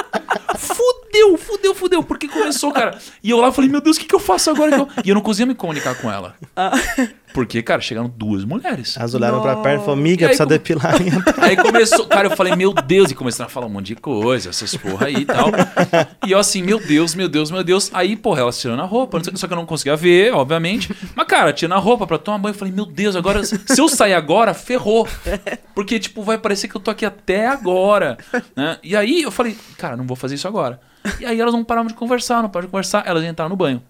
Fudeu, fudeu, fudeu. Porque começou, cara. E eu lá falei, meu Deus, o que, que eu faço agora? que eu-" E eu não conseguia me comunicar com ela. Porque, cara, chegaram duas mulheres. Elas olharam pra perna e falaram, miga, aí, precisa depilar Aí começou, cara, eu falei, meu Deus, e começaram a falar um monte de coisa, essas porra aí e tal. E eu assim, meu Deus, meu Deus, meu Deus. Aí, porra, elas tirando a roupa, não sei- só que eu não conseguia ver, obviamente. Mas, cara, tirando a roupa pra tomar banho, eu falei, meu Deus, agora, se eu sair agora, ferrou. Porque, tipo, vai parecer que eu tô aqui até agora. né? E aí eu falei, cara, não vou fazer isso agora. E aí elas não paravam de conversar, não paravam de conversar, elas entraram no banho.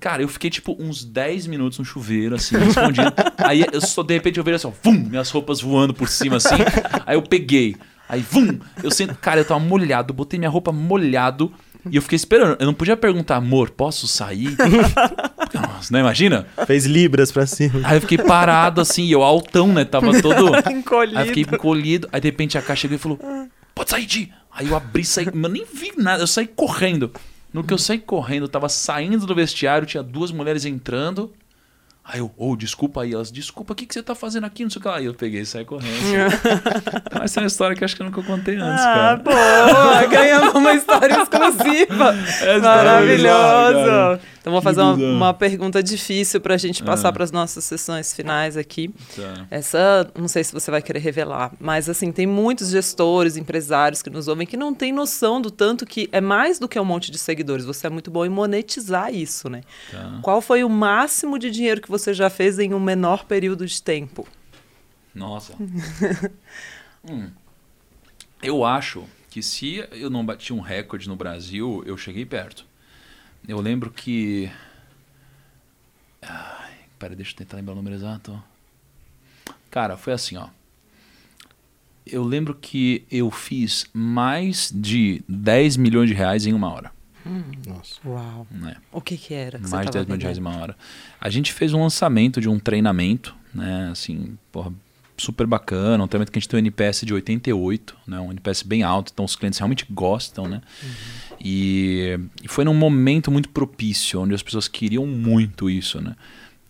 Cara, eu fiquei tipo uns 10 minutos no chuveiro, assim, escondido. Aí eu só, de repente, eu vejo assim, ó, vum, minhas roupas voando por cima, assim. Aí eu peguei. Aí, vum, eu sento, cara, eu tava molhado, botei minha roupa molhado e eu fiquei esperando. Eu não podia perguntar, amor, posso sair? Nossa, né? Imagina? Fez libras pra cima. Aí eu fiquei parado, assim, e eu altão, né? Tava todo. Encolhido. Aí eu fiquei encolhido. Aí de repente a Cá chegou e falou: Pode sair, Di. Aí eu abri, saí. Mas eu nem vi nada, eu saí correndo. No que eu saí correndo, eu tava saindo do vestiário, tinha duas mulheres entrando. Aí eu, ô, desculpa aí. Elas, desculpa, o que, que você tá fazendo aqui? Não sei o que lá. Aí eu peguei e saí correndo. então, essa é uma história que eu acho que eu nunca contei antes, Ah, cara. boa! Ganhamos uma história exclusiva. é Maravilhoso. Então vou fazer uma, uma pergunta difícil pra gente passar Ah. para as nossas sessões finais aqui. Tá. Essa, não sei se você vai querer revelar, mas assim, tem muitos gestores, empresários que nos ouvem que não têm noção do tanto que é mais do que um monte de seguidores. Você é muito bom em monetizar isso, né? Tá. Qual foi o máximo de dinheiro que você já fez em um menor período de tempo? Nossa. Hum. Eu acho que se eu não bati um recorde no Brasil, eu cheguei perto. Eu lembro que. Ai, pera, deixa eu tentar lembrar o número exato. Cara, foi assim, ó. Eu lembro que eu fiz mais de 10 milhões de reais em uma hora. Nossa. Uau. Né? O que que era? Que mais de você 10 tava milhões de reais em uma hora. A gente fez um lançamento de um treinamento, né? Assim, porra, super bacana. Um treinamento que a gente tem um NPS de 88, né? Um NPS bem alto, então os clientes realmente gostam, né? E, e foi num momento muito propício, onde as pessoas queriam muito isso, né?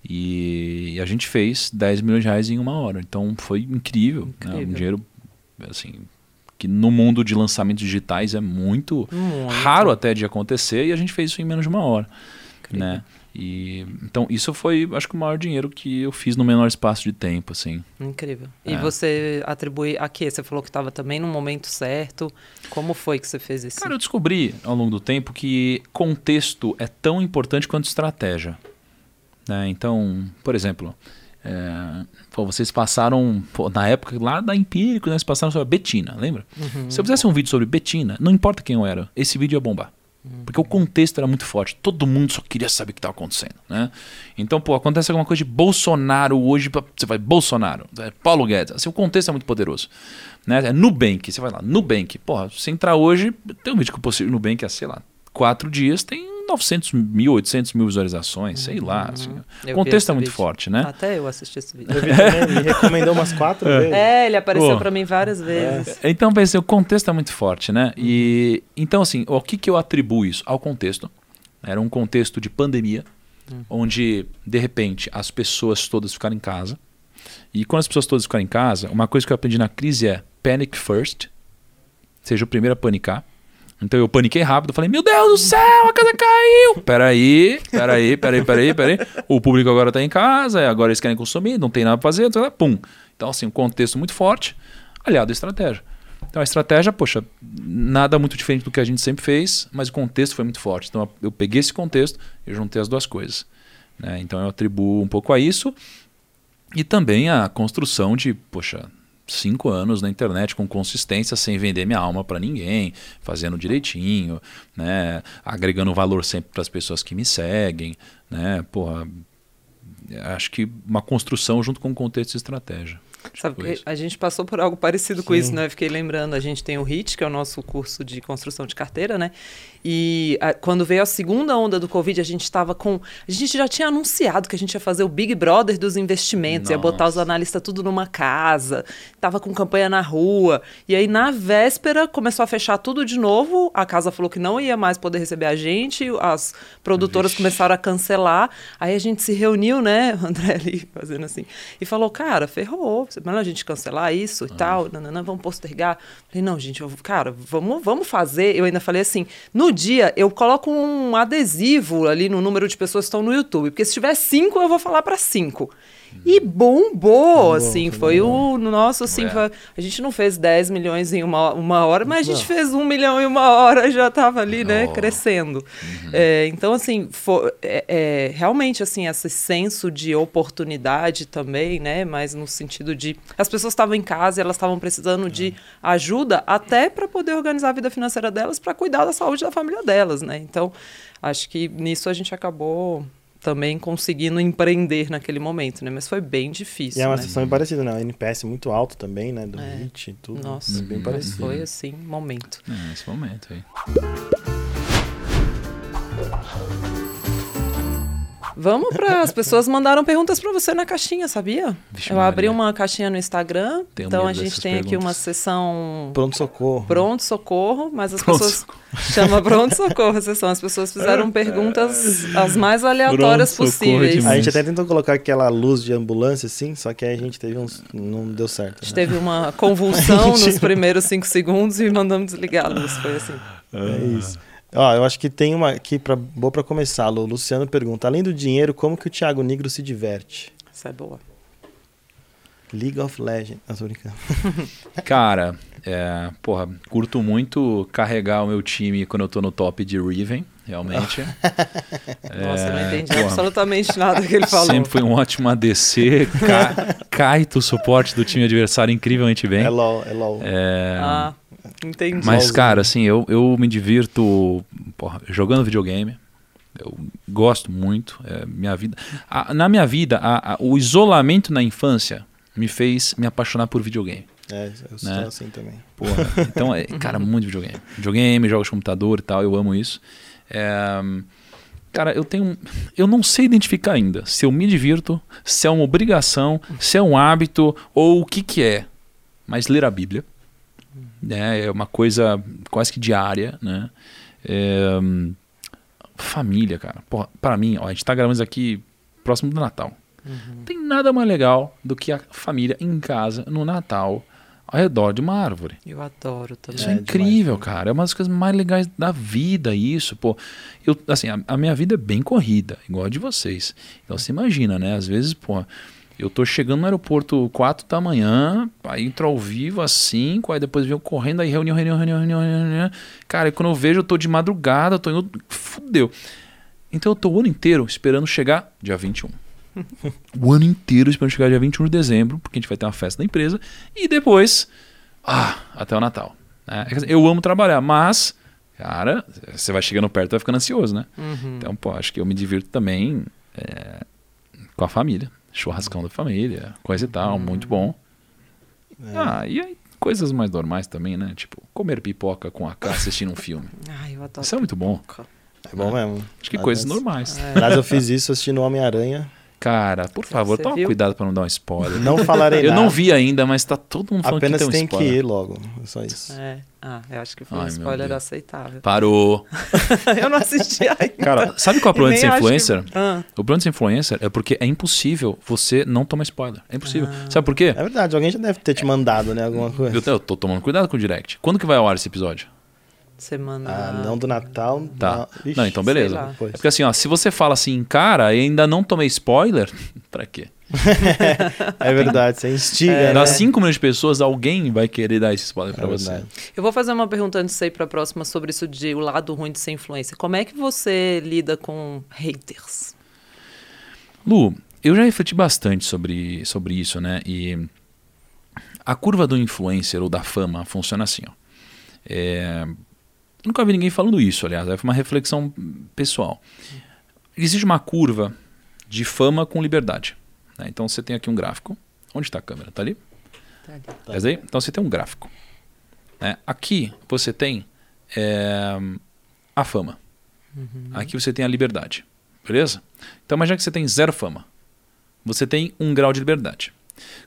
E, e a gente fez 10 milhões de reais em uma hora. Então foi incrível. Né? Um Incrível. dinheiro, assim, que no mundo de lançamentos digitais é muito Muito. raro até de acontecer e a gente fez isso em menos de uma hora, Incrível. né? E então isso foi, acho que o maior dinheiro que eu fiz no menor espaço de tempo, assim. Incrível. E É. você atribui a quê? Você falou que estava também no momento certo. Como foi que você fez isso? Cara, eu descobri ao longo do tempo que contexto é tão importante quanto estratégia. né? Então, por exemplo, é, pô, vocês passaram, pô, na época lá da Empírico, né, vocês passaram sobre a Betina, lembra? Uhum. Se eu fizesse um vídeo sobre Betina, não importa quem eu era, esse vídeo ia bombar. Porque o contexto era muito forte. Todo mundo só queria saber o que estava acontecendo, né? Então, pô, acontece alguma coisa de Bolsonaro hoje, você vai, Bolsonaro, é, Paulo Guedes. Assim, o contexto é muito poderoso. Né? É Nubank, você vai lá, Nubank. Porra, se entrar hoje, tem um vídeo que eu postei no Nubank há, sei lá, quatro dias, tem 900 mil, 800 mil visualizações, sei lá. Assim. Eu O contexto é muito vídeo. forte, né? Até eu assisti esse vídeo. Ele recomendou umas quatro vezes. É, ele apareceu Pô. pra mim várias vezes. Então, pensei, o contexto é muito forte, né? E então, assim, o que, que eu atribuo isso? Ao contexto. Era um contexto de pandemia, onde, de repente, as pessoas todas ficaram em casa. E quando as pessoas todas ficaram em casa, uma coisa que eu aprendi na crise é panic first. Seja o primeiro a panicar. Então eu paniquei rápido, falei, meu Deus do céu, a casa caiu! Peraí, peraí, peraí, peraí, peraí. O público agora tá em casa, agora eles querem consumir, não tem nada pra fazer, então, pum. Então, assim, um contexto muito forte, aliado à estratégia. Então a estratégia, poxa, nada muito diferente do que a gente sempre fez, mas o contexto foi muito forte. Então eu peguei esse contexto e juntei as duas coisas. né? Então eu atribuo um pouco a isso e também a construção de, poxa, cinco anos na internet com consistência, sem vender minha alma para ninguém, fazendo direitinho, né? agregando valor sempre para as pessoas que me seguem. Né? Porra, acho que uma construção junto com contexto e estratégia. Sabe, isso. a gente passou por algo parecido com Sim. isso, né? Eu fiquei lembrando, a gente tem o HIT, que é o nosso curso de construção de carteira, né? E a, quando veio a segunda onda do Covid, a gente estava com. A gente já tinha anunciado que a gente ia fazer o Big Brother dos investimentos, ia botar os Nossa. analistas tudo numa casa, tava com campanha na rua. E aí, na véspera, começou a fechar tudo de novo. A casa falou que não ia mais poder receber a gente, as produtoras Vixe. começaram a cancelar. Aí a gente se reuniu, né, André ali fazendo assim, e falou: Cara, ferrou, melhor a gente cancelar isso e tal, nananã, vamos postergar. Falei: Não, gente, eu- cara, vamos, vamos fazer. Eu ainda falei assim: no dia eu coloco um adesivo ali no número de pessoas que estão no YouTube, porque se tiver cinco, eu vou falar para cinco. E bombou, assim, foi o nosso, assim, É. foi- a gente não fez 10 milhões em uma, uma hora, mas a gente fez um milhão em uma hora, já estava ali, né, Oh. crescendo. É, então, assim, fo- é, é, realmente, assim, esse senso de oportunidade também, né, mas no sentido de, as pessoas estavam em casa e elas estavam precisando de ajuda até para poder organizar a vida financeira delas, para cuidar da saúde da família delas, né, então, acho que nisso a gente acabou também conseguindo empreender naquele momento, né? Mas foi bem difícil. E é uma né? situação bem parecida, né? O NPS muito alto também, né? Do É. HIT e tudo. Nossa, É bem Uhum. parecido. foi assim, momento. É, esse momento aí. Vamos para as pessoas mandaram perguntas para você na caixinha, sabia? Vixe, Eu abri Maria. uma caixinha no Instagram, Tenho então a gente tem aqui uma perguntas. sessão Pronto-socorro. pronto socorro, mas as Pronto pessoas chama pronto socorro a sessão. As pessoas fizeram perguntas as mais aleatórias possíveis. demais. A gente até tentou colocar aquela luz de ambulância, assim, só que aí a gente teve uns. Não deu certo. A gente né? teve uma convulsão Gente. nos primeiros cinco segundos e mandamos desligar a luz. Foi assim. É isso. Ó, eu acho que tem uma aqui pra, boa pra começar. Lu. O Luciano pergunta: além do dinheiro, como que o Thiago Negro se diverte? Essa é boa. League of Legends. Ah, tô brincando. Cara, é, porra, curto muito carregar o meu time quando eu tô no top de Riven, realmente. Nossa, eu não É, entendi porra, absolutamente nada que ele falou. Sempre foi um ótimo ADC. Ca... Kaito, o suporte do time adversário incrivelmente bem. É LOL, é LOL. É, Ah, entendi. Mas, cara, assim, eu, eu me divirto porra, jogando videogame. Eu gosto muito. É, minha vida. a- na minha vida, a- a- o isolamento na infância me fez me apaixonar por videogame. É, eu sou Né? assim também. Porra, então, é, cara, muito videogame. Videogame, jogos de computador e tal, eu amo isso. É, cara, eu tenho. Eu não sei identificar ainda se eu me divirto, se é uma obrigação, se é um hábito ou o que que é. Mas ler a Bíblia né, é uma coisa quase que diária, né? É, família, cara. Porra, pra mim, ó, a gente tá gravando isso aqui próximo do Natal. Uhum. Tem nada mais legal do que a família em casa no Natal, ao redor de uma árvore. Eu adoro também. Isso é, É incrível, demais, cara. É uma das coisas mais legais da vida, isso, pô. Eu, assim, a, a minha vida é bem corrida, igual a de vocês. Então você imagina, né? Às vezes, pô, eu tô chegando no aeroporto 4 da manhã, aí entro ao vivo às 5, aí depois venho correndo, aí reunião, reunião, reunião, reunião, reunião, reunião. Cara, e quando eu vejo, eu tô de madrugada, tô em outro... Fudeu. Então eu tô o ano inteiro esperando chegar dia 21. o ano inteiro esperando chegar dia 21 de dezembro, porque a gente vai ter uma festa da empresa, e depois, ah, até o Natal. né? Eu amo trabalhar, mas, cara, você vai chegando perto, vai ficando ansioso, né? Uhum. Então, pô, acho que eu me divirto também é, com a família. Churrascão da família, coisa e tal, muito bom. É. Ah, e aí, coisas mais normais também, né? Tipo, comer pipoca com a K assistindo um filme. Ai, eu adoro. Isso é muito bom. É bom mesmo. Acho que Mas- coisas normais. É. Aliás, eu fiz isso assistindo Homem-Aranha. Cara, por favor, Você toma viu? cuidado pra não dar um spoiler. Não falarei Eu nada. não vi ainda, mas tá todo mundo falando Apenas que tem um tem que spoiler. ir logo. É só isso. É. Ah, eu acho que foi Ai, um spoiler aceitável. Parou. eu não assisti ainda. Cara, sabe qual é o problema de ser acho que- influencer? Ah, O problema de ser influencer é porque é impossível você não tomar spoiler. É impossível. Ah. Sabe por quê? É verdade, alguém já deve ter te mandado, né? Alguma coisa. Eu, eu tô tomando cuidado com o direct. Quando que vai ao ar esse episódio? Semana. Ah, não do Natal. Tá. Não, Ixi, Não, então beleza. É porque assim, ó, se você fala assim, cara, ainda não tomei spoiler, pra quê? É verdade, você instiga, É, né? Das 5 milhões de pessoas, alguém vai querer dar esse spoiler pra É você. verdade. Eu vou fazer uma pergunta antes de sair para a próxima sobre isso de o lado ruim de ser influência. Como é que você lida com haters? Lu, eu já refleti bastante sobre, sobre isso, né? E a curva do influencer ou da fama funciona assim, ó. É, nunca vi ninguém falando isso, aliás, foi uma reflexão pessoal. Existe uma curva de fama com liberdade. né? Então você tem aqui um gráfico. Onde está a câmera? Tá ali? Tá ali. Tá. Dizer? Então você tem um gráfico. né? Aqui você tem é, a fama. Aqui você tem a liberdade. Beleza? Então imagina que você tem zero fama. Você tem um grau de liberdade.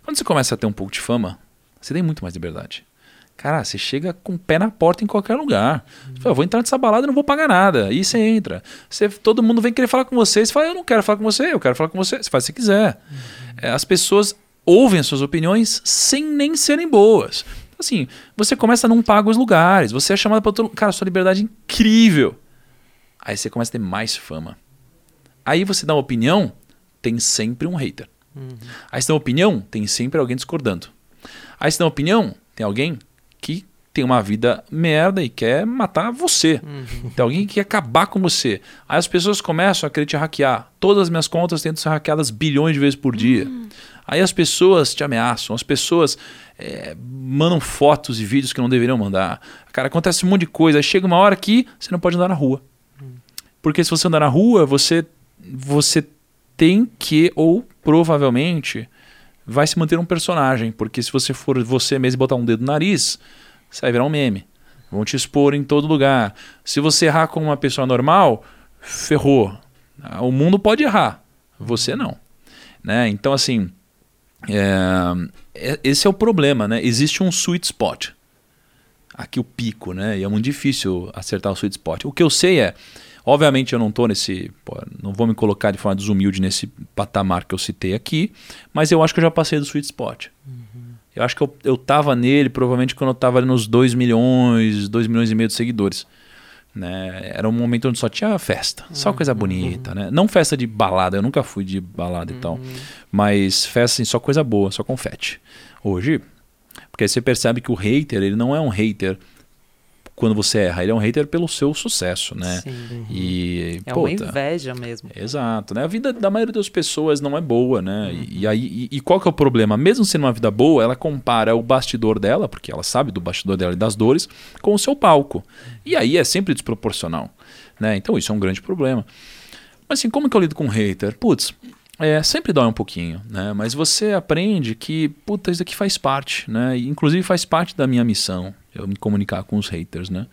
Quando você começa a ter um pouco de fama, você tem muito mais liberdade. Cara, você chega com o pé na porta em qualquer lugar. Você fala, vou entrar nessa balada e não vou pagar nada. Aí você entra. Você, todo mundo vem querer falar com você. Você fala, eu não quero falar com você, eu quero falar com você. Você faz o que você quiser. É, as pessoas ouvem as suas opiniões sem nem serem boas. Assim, você começa a não pagar os lugares. Você é chamado para todo Cara, sua liberdade é incrível. Aí você começa a ter mais fama. Aí você dá uma opinião, tem sempre um hater. Aí você dá uma opinião, tem sempre alguém discordando. Aí você dá uma opinião, tem alguém que tem uma vida merda e quer matar você. Tem alguém que quer acabar com você. Aí as pessoas começam a querer te hackear. Todas as minhas contas tentam ser hackeadas bilhões de vezes por dia. Aí as pessoas te ameaçam, as pessoas é, mandam fotos e vídeos que não deveriam mandar. Cara, acontece um monte de coisa. Aí chega uma hora que você não pode andar na rua. Porque se você andar na rua, você, você tem que, ou provavelmente, vai se manter um personagem. Porque se você for você mesmo e botar um dedo no nariz, você vai virar um meme. Vão te expor em todo lugar. Se você errar como uma pessoa normal, ferrou. O mundo pode errar, você não. Né? Então, assim, é, esse é o problema. Né? Existe um sweet spot. Aqui o pico, né? E é muito difícil acertar o sweet spot. O que eu sei é, Obviamente eu não estou nesse. Pô, não vou me colocar de forma desumilde nesse patamar que eu citei aqui, mas eu acho que eu já passei do sweet spot. Uhum. Eu acho que eu, eu tava nele provavelmente quando eu estava ali nos 2 milhões, 2 milhões e meio de seguidores. Né? Era um momento onde só tinha festa, só coisa bonita, né? Não festa de balada, eu nunca fui de balada e tal, mas festa assim, só coisa boa, só confete. Hoje, porque aí você percebe que o hater, ele não é um hater quando você erra. Ele é um hater pelo seu sucesso, né? Sim. E, É puta, uma inveja mesmo. Exato, né? A vida da maioria das pessoas não é boa, né? E, e aí, e, e qual que é o problema? Mesmo sendo uma vida boa, ela compara o bastidor dela, porque ela sabe do bastidor dela e das dores, com o seu palco. E aí é sempre desproporcional, né? Então isso é um grande problema. Mas assim, como que eu lido com um hater? Putz, é, sempre dói um pouquinho, né? Mas você aprende que, puta, isso aqui faz parte, né? E, inclusive faz parte da minha missão, eu me comunicar com os haters, né?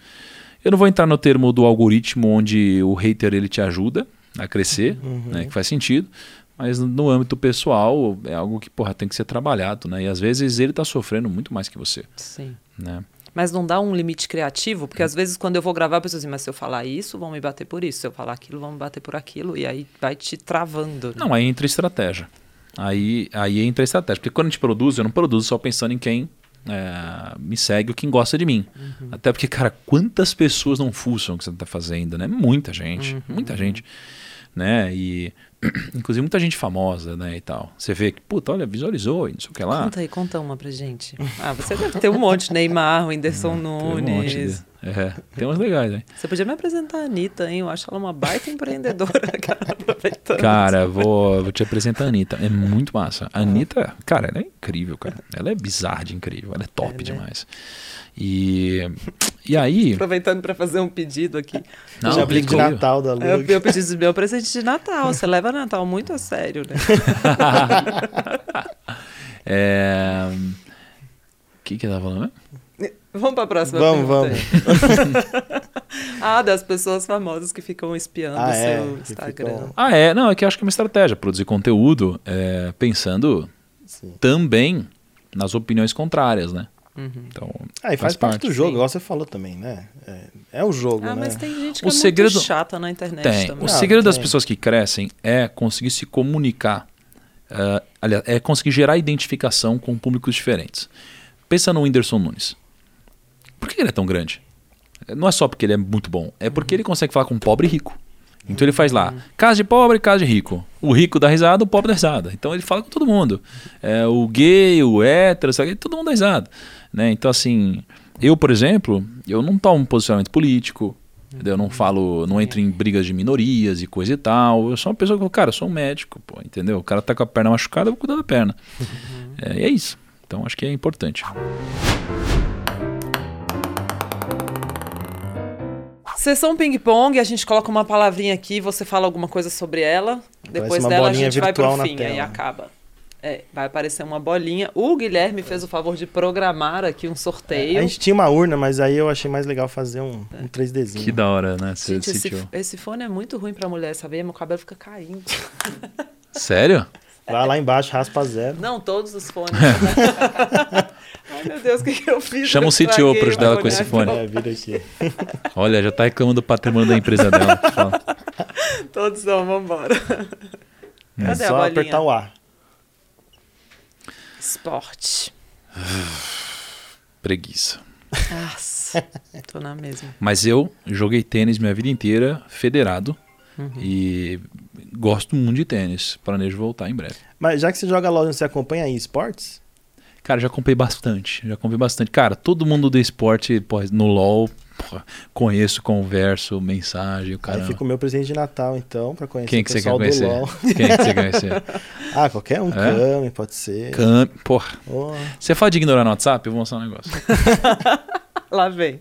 Eu não vou entrar no termo do algoritmo onde o hater ele te ajuda a crescer, né? Que faz sentido. Mas no âmbito pessoal é algo que, porra, tem que ser trabalhado, né? E às vezes ele tá sofrendo muito mais que você, Sim. né? Mas não dá um limite criativo? Porque às vezes quando eu vou gravar, a pessoa assim, mas se eu falar isso, vão me bater por isso. Se eu falar aquilo, vão me bater por aquilo. E aí vai te travando. né? Não, aí entra estratégia. Aí, aí entra estratégia. Porque quando a gente produz, eu não produzo só pensando em quem é, me segue ou quem gosta de mim. Até porque, cara, quantas pessoas não fuçam o que você está fazendo, né? Muita gente, muita gente. Né? E, inclusive, muita gente famosa, né? E tal. Você vê que, puta, olha, visualizou e não sei o que lá. Conta aí, conta uma pra gente. Ah, você deve ter um monte. Neymar, o Whindersson um Nunes. monte de- É, tem umas legais, né? Você podia me apresentar a Anitta, hein? Eu acho ela uma baita empreendedora. cara, aproveitando. Cara, vou, vou te apresentar a Anitta. É muito massa. A Anitta, cara, ela é incrível, cara. Ela é bizarra de incrível. Ela é top É, né? demais. E, e aí. Aproveitando pra fazer um pedido aqui. Não, Já de. Natal da Eu, Lug. eu preciso do meu presente de Natal. Você leva Natal muito a sério, né? É. O que que eu tava falando mesmo? Vamos pra próxima Vamos, pergunta. ah, das pessoas famosas que ficam espiando Ah, o é, seu que Instagram. ficam- Ah, é. Não, é que eu acho que é uma estratégia. Produzir conteúdo é, pensando Sim. também nas opiniões contrárias, né? Uhum. Então, Ah, e faz, parte, do jogo, igual você falou também, né? É, é o jogo, Ah, né? mas tem gente que O é segredo- muito chata na internet Tem. também. O Não, segredo das tem. pessoas que crescem é conseguir se comunicar, eh, aliás, é conseguir gerar identificação com públicos diferentes. Pensa no Whindersson Nunes. Por que ele é tão grande? Não é só porque ele é muito bom, é porque ele consegue falar com um pobre e rico. Então ele faz lá, casa de pobre, casa de rico. O rico dá risada, o pobre dá risada. Então ele fala com todo mundo. É, o gay, o hétero, sabe? todo mundo dá risada. Né? Então assim, eu, por exemplo, eu não tomo um posicionamento político, entendeu? eu não falo, não entro em brigas de minorias e coisa e tal. Eu sou uma pessoa que, cara, eu sou um médico, pô, entendeu? O cara tá com a perna machucada, eu vou cuidar da perna. É, e é isso. Então acho que é importante. Sessão ping-pong, a gente coloca uma palavrinha aqui, você fala alguma coisa sobre ela. Depois uma dela a gente vai pro fim, aí tela. acaba. É, vai aparecer uma bolinha. O Guilherme fez o favor de programar aqui um sorteio. A gente tinha uma urna, mas aí eu achei mais legal fazer um, um 3Dzinho. Que da hora, né? Você Gente, esse, esse fone é muito ruim pra mulher, sabia? Meu cabelo fica caindo. Sério? Vai lá embaixo, raspa zero. Não, todos os fones. Ai, meu Deus, o que, que eu fiz? Chama o CTO pra ajudar ela com esse fone. É, vira aqui. Olha, já tá reclamando do patrimônio da empresa dela. Fala. Todos são, vambora. É Cadê a só bolinha? apertar o A. Esporte. Preguiça. Nossa, tô na mesma. Mas eu joguei tênis minha vida inteira, federado. Uhum. E gosto muito de tênis. Planejo voltar em breve. Mas já que você joga LOL, você acompanha aí esportes? Cara, já comprei bastante. Já comprei bastante. Cara, todo mundo do esporte, pô, no LoL, pô, conheço, converso, mensagem, o cara. Aí fica o meu presente de Natal, então, pra conhecer Quem o que você quer pessoal do conhecer? LOL. Quem que você quer conhecer? Ah, qualquer um. É? Kami, pode ser. Cam... Porra. Oh, Você fala de ignorar no WhatsApp? Eu vou mostrar um negócio. Lá vem.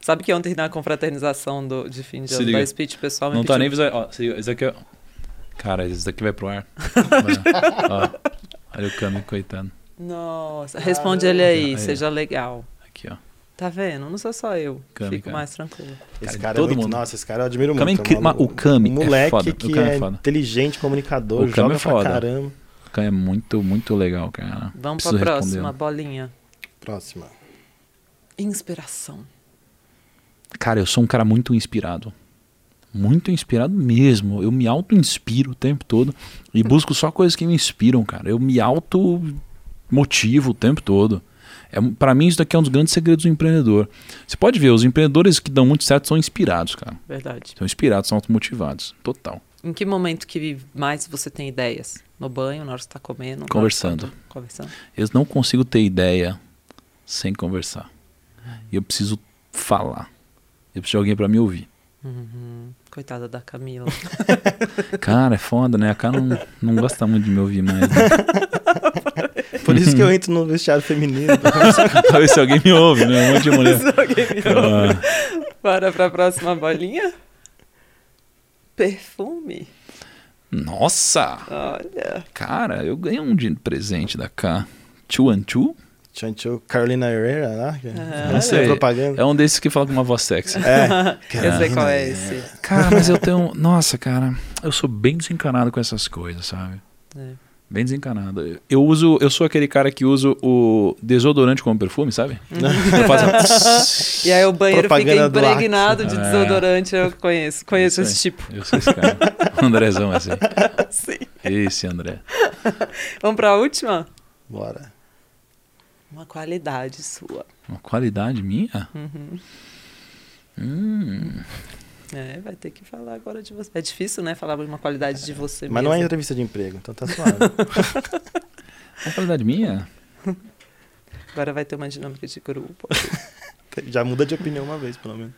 Sabe que ontem na confraternização do, de fim de Se ano liga. da Speech, o pessoal me Não tá nem pediu... visual. Ó, se- esse aqui é... Cara, esse daqui vai pro ar. Ó, olha o Cami, coitado. Nossa, responde ele aí, Aí. seja legal. Aqui, ó. Tá vendo? Não sou só eu. Cami, Fico cara. mais tranquilo. esse Cara, cara todo é muito... mundo. Nossa, esse cara eu admiro Kami é muito. mano. mas o Kami é moleque foda, o que Kami é é foda. inteligente, comunicador, O Kami joga é foda. pra caramba. O Cami é muito, muito legal, cara. Vamos Preciso pra responder. próxima, bolinha. Próxima. Inspiração. Cara, eu sou um cara muito inspirado. Muito inspirado mesmo. Eu me auto-inspiro o tempo todo e busco só coisas que me inspiram, cara. Eu me auto-motivo o tempo todo. É, para mim, isso daqui é um dos grandes segredos do empreendedor. Você pode ver, os empreendedores que dão muito certo são inspirados, cara. Verdade. São inspirados, são automotivados. Total. Em que momento que mais você tem ideias? No banho, na hora que você tá comendo? Conversando. tá Conversando. Eu não consigo ter ideia sem conversar. E eu preciso falar. Eu preciso de alguém para me ouvir. Uhum. Coitada da Camila. Cara, é foda, né? A cara não, não gosta muito de me ouvir mais. né? Por isso que eu entro no vestiário feminino. pra ver se alguém me ouve, né? Um monte de mulher. Se alguém me ouve. Ah, Bora pra próxima bolinha? Perfume. nossa! Olha. Cara, eu ganhei um de presente da K. And Two? Chancho Carolina Herrera lá. que- Ah, não sei, propaganda. É um desses que fala com uma voz sexy. É. Eu sei qual é esse. Cara, mas eu tenho. Nossa, cara, eu sou bem desencanado com essas coisas, sabe? É. Bem desencanado. Eu uso, eu sou aquele cara que usa o desodorante como perfume, sabe? Faço a- E aí o banheiro Propaganda fica do impregnado de É. desodorante, eu conheço. Conheço esse tipo. Eu sou esse cara. O Andrezão é assim. Sim. Esse André. Vamos pra última? Bora. Uma qualidade sua. Uma qualidade minha? Uhum. Hum. É, vai ter que falar agora de você. É difícil, né? Falar de uma qualidade de você Mas não é mesmo. entrevista de emprego, então tá suave. Uma qualidade minha? Agora vai ter uma dinâmica de grupo. Já muda de opinião uma vez, pelo menos.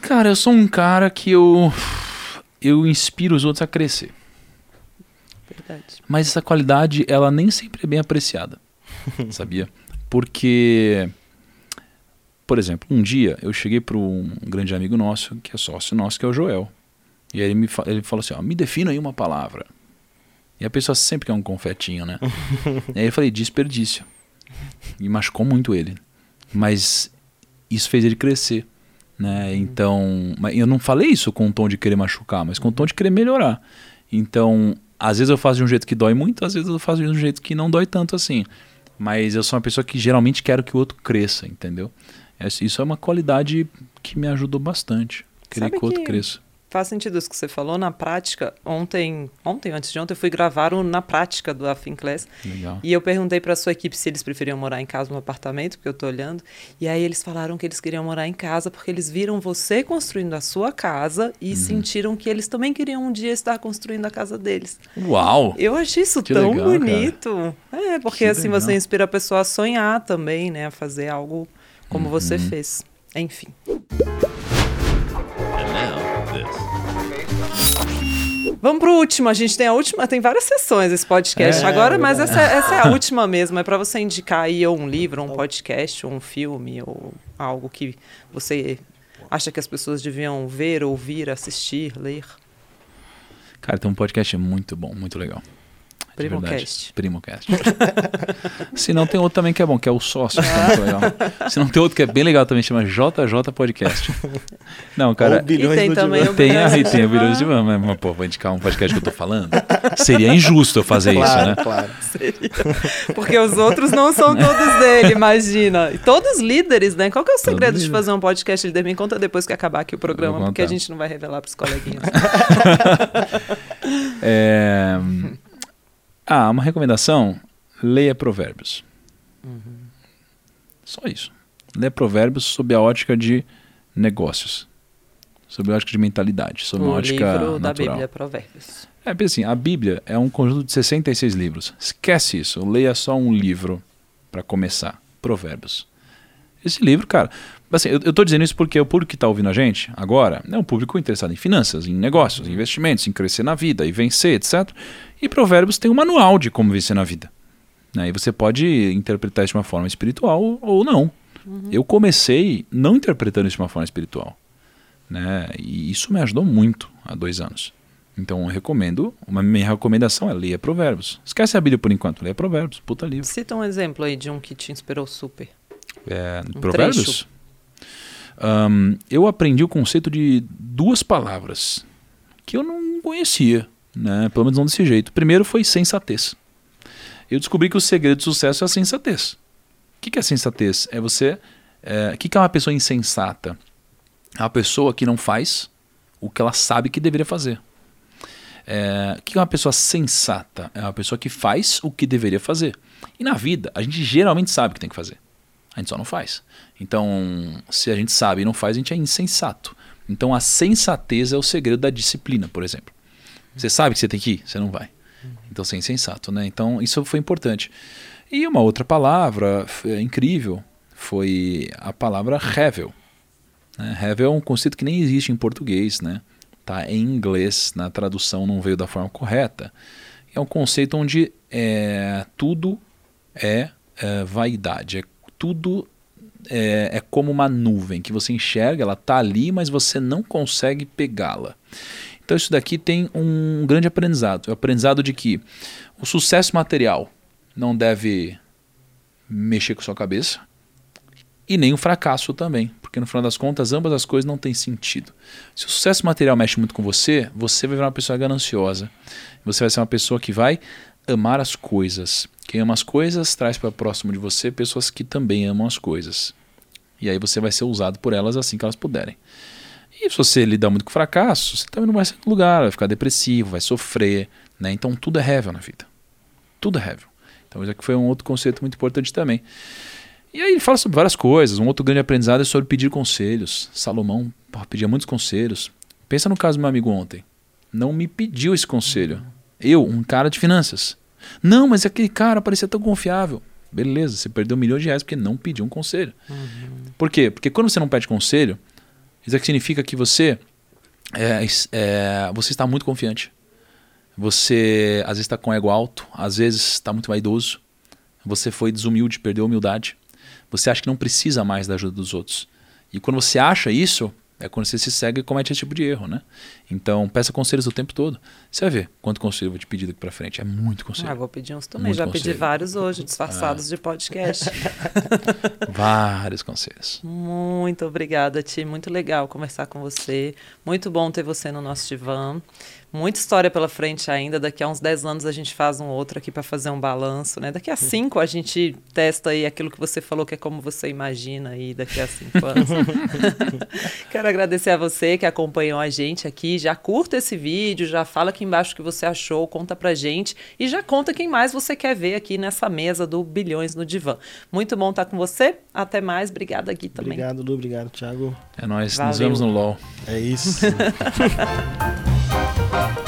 Cara, eu sou um cara que eu. Eu inspiro os outros a crescer. Verdade. Mas essa qualidade, ela nem sempre é bem apreciada. sabia? Porque. Por exemplo, um dia eu cheguei para um grande amigo nosso, que é sócio nosso, que é o Joel. E aí ele, me fa- ele falou assim: ó, me defina aí uma palavra. E a pessoa sempre quer um confetinho, né? e aí eu falei: desperdício. E machucou muito ele. Mas isso fez ele crescer. Né? Então, mas eu não falei isso com o tom de querer machucar, mas com o tom de querer melhorar. Então, às vezes eu faço de um jeito que dói muito, às vezes eu faço de um jeito que não dói tanto assim. Mas eu sou uma pessoa que geralmente quero que o outro cresça, entendeu? Essa- Isso é uma qualidade que me ajudou bastante. Querer que o outro que- cresça. Faz sentido isso que você falou. Na prática, ontem, ontem, antes de ontem, eu fui gravar o Na Prática do Afinclass. Legal. E eu perguntei para sua equipe se eles preferiam morar em casa ou no apartamento, porque eu tô olhando. E aí eles falaram que eles queriam morar em casa porque eles viram você construindo a sua casa e Uhum. sentiram que eles também queriam um dia estar construindo a casa deles. Uau! Eu achei isso Que tão legal, cara. bonito. É, porque Que assim legal. você inspira a pessoa a sonhar também, né? A fazer algo como você Uhum. fez. Enfim. Vamos pro último. A gente tem a última, tem várias sessões esse podcast É, agora, é mas essa, essa é a última mesmo. É para você indicar aí ou um livro, ou um podcast, ou um filme, ou algo que você acha que as pessoas deviam ver, ouvir, assistir, ler. Cara, tem um podcast muito bom, muito legal. De verdade. Primocast. Primocast. Se não, tem outro também que é bom, que é o sócio. que é muito legal. Se não, tem outro que é bem legal também, chama JJ Podcast. Não, cara. Ou bilhões E tem também divã. o- Tem, Bilhões aí de tem o Divã. Bilhões de Van, mas, pô, vou indicar um podcast que eu tô falando. Seria injusto eu fazer isso, Claro, né? claro. Porque os outros não são todos dele, imagina. E todos líderes, né? Qual que é o segredo de líder. fazer um podcast líder? Me conta depois que acabar aqui o programa, porque a gente não vai revelar pros coleguinhas. É... Ah, uma recomendação: leia Provérbios. Só isso. Leia Provérbios sob a ótica de negócios, sob a ótica de mentalidade, sob a o ótica livro da natural. Bíblia, Provérbios. É, porque assim, a Bíblia é um conjunto de 66 livros. Esquece isso, leia só um livro para começar, Provérbios. Esse livro, cara, assim, eu, eu tô dizendo isso porque o público que está ouvindo a gente agora é um público interessado em finanças, em negócios, em investimentos, em crescer na vida e vencer, etc. E Provérbios tem um manual de como vencer na vida. Né? E você pode interpretar isso de uma forma espiritual ou não. Eu comecei não interpretando isso de uma forma espiritual. Né? E isso me ajudou muito há dois anos. Então eu recomendo, uma minha recomendação é leia Provérbios. Esquece a Bíblia por enquanto, leia Provérbios, puta livro. Cita um exemplo aí de um que te inspirou super. É, Um provérbios? Ahn, eu aprendi o conceito de duas palavras que eu não conhecia, né? pelo menos não desse jeito. Primeiro foi sensatez. Eu descobri que o segredo do sucesso é a sensatez. O que que é sensatez? É você. é, o que que é uma pessoa insensata? É uma pessoa que não faz o que ela sabe que deveria fazer. É, o que é uma pessoa sensata? É uma pessoa que faz o que deveria fazer. E na vida, a gente geralmente sabe o que tem que fazer. A gente só não faz. Então, se a gente sabe e não faz, a gente é insensato. Então, a sensatez é o segredo da disciplina, por exemplo. Você sabe que você tem que ir, você não vai. Então, você é insensato, né? Então, isso foi importante. E uma outra palavra f- incrível foi a palavra revel. Né? Revel é um conceito que nem existe em português, né? Tá em inglês, na tradução não veio da forma correta. É um conceito onde é, tudo é, é, vaidade, é, tudo é, é como uma nuvem que você enxerga, ela tá ali, mas você não consegue pegá-la. Então isso daqui tem um grande aprendizado, o aprendizado de que o sucesso material não deve mexer com sua cabeça e nem o fracasso também, porque no final das contas ambas as coisas não têm sentido. Se o sucesso material mexe muito com você, você vai virar uma pessoa gananciosa. Você vai ser uma pessoa que vai amar as coisas. Quem ama as coisas traz para próximo de você pessoas que também amam as coisas. E aí você vai ser usado por elas assim que elas puderem. E se você lidar muito com fracasso, você também não vai sair do lugar, vai ficar depressivo, vai sofrer. Né? Então tudo é heaven na vida. Tudo é heaven. Então isso aqui foi um outro conceito muito importante também. E aí ele fala sobre várias coisas. Um outro grande aprendizado é sobre pedir conselhos. Salomão porra, pedia muitos conselhos. Pensa no caso do meu amigo ontem. Não me pediu esse conselho. Eu, um cara de finanças. Não, mas aquele cara parecia tão confiável. Beleza, você perdeu milhões de reais porque não pediu um conselho. Por quê? Porque quando você não pede conselho, isso aqui significa que você, é, é, você está muito confiante. Você às vezes está com ego alto, às vezes está muito vaidoso. Você foi desumilde, perdeu a humildade. Você acha que não precisa mais da ajuda dos outros. E quando você acha isso, é quando você se segue e comete esse tipo de erro, né? Então, peça conselhos o tempo todo. Você vai ver quanto conselho eu vou te pedir daqui pra frente. É muito conselho. Ah, vou pedir uns também. Muito Já pedi conselho. vários hoje, Ah. disfarçados de podcast. Vários conselhos. Muito obrigada, Ti. Muito legal conversar com você. Muito bom ter você no nosso divã. Muita história pela frente ainda. Daqui a uns 10 anos a gente faz um outro aqui para fazer um balanço, né? Daqui a 5 a gente testa aí aquilo que você falou que é como você imagina aí daqui a 5 anos. Quero agradecer a você que acompanhou a gente aqui. Já curta esse vídeo, já fala aqui embaixo o que você achou, conta pra gente e já conta quem mais você quer ver aqui nessa mesa do Bilhões no Divã. Muito bom estar com você. Até mais. Obrigada, Gui, também. Obrigado, Lu. Obrigado, Thiago. É nóis. Nos Valeu. vemos no LOL. É isso. Bye.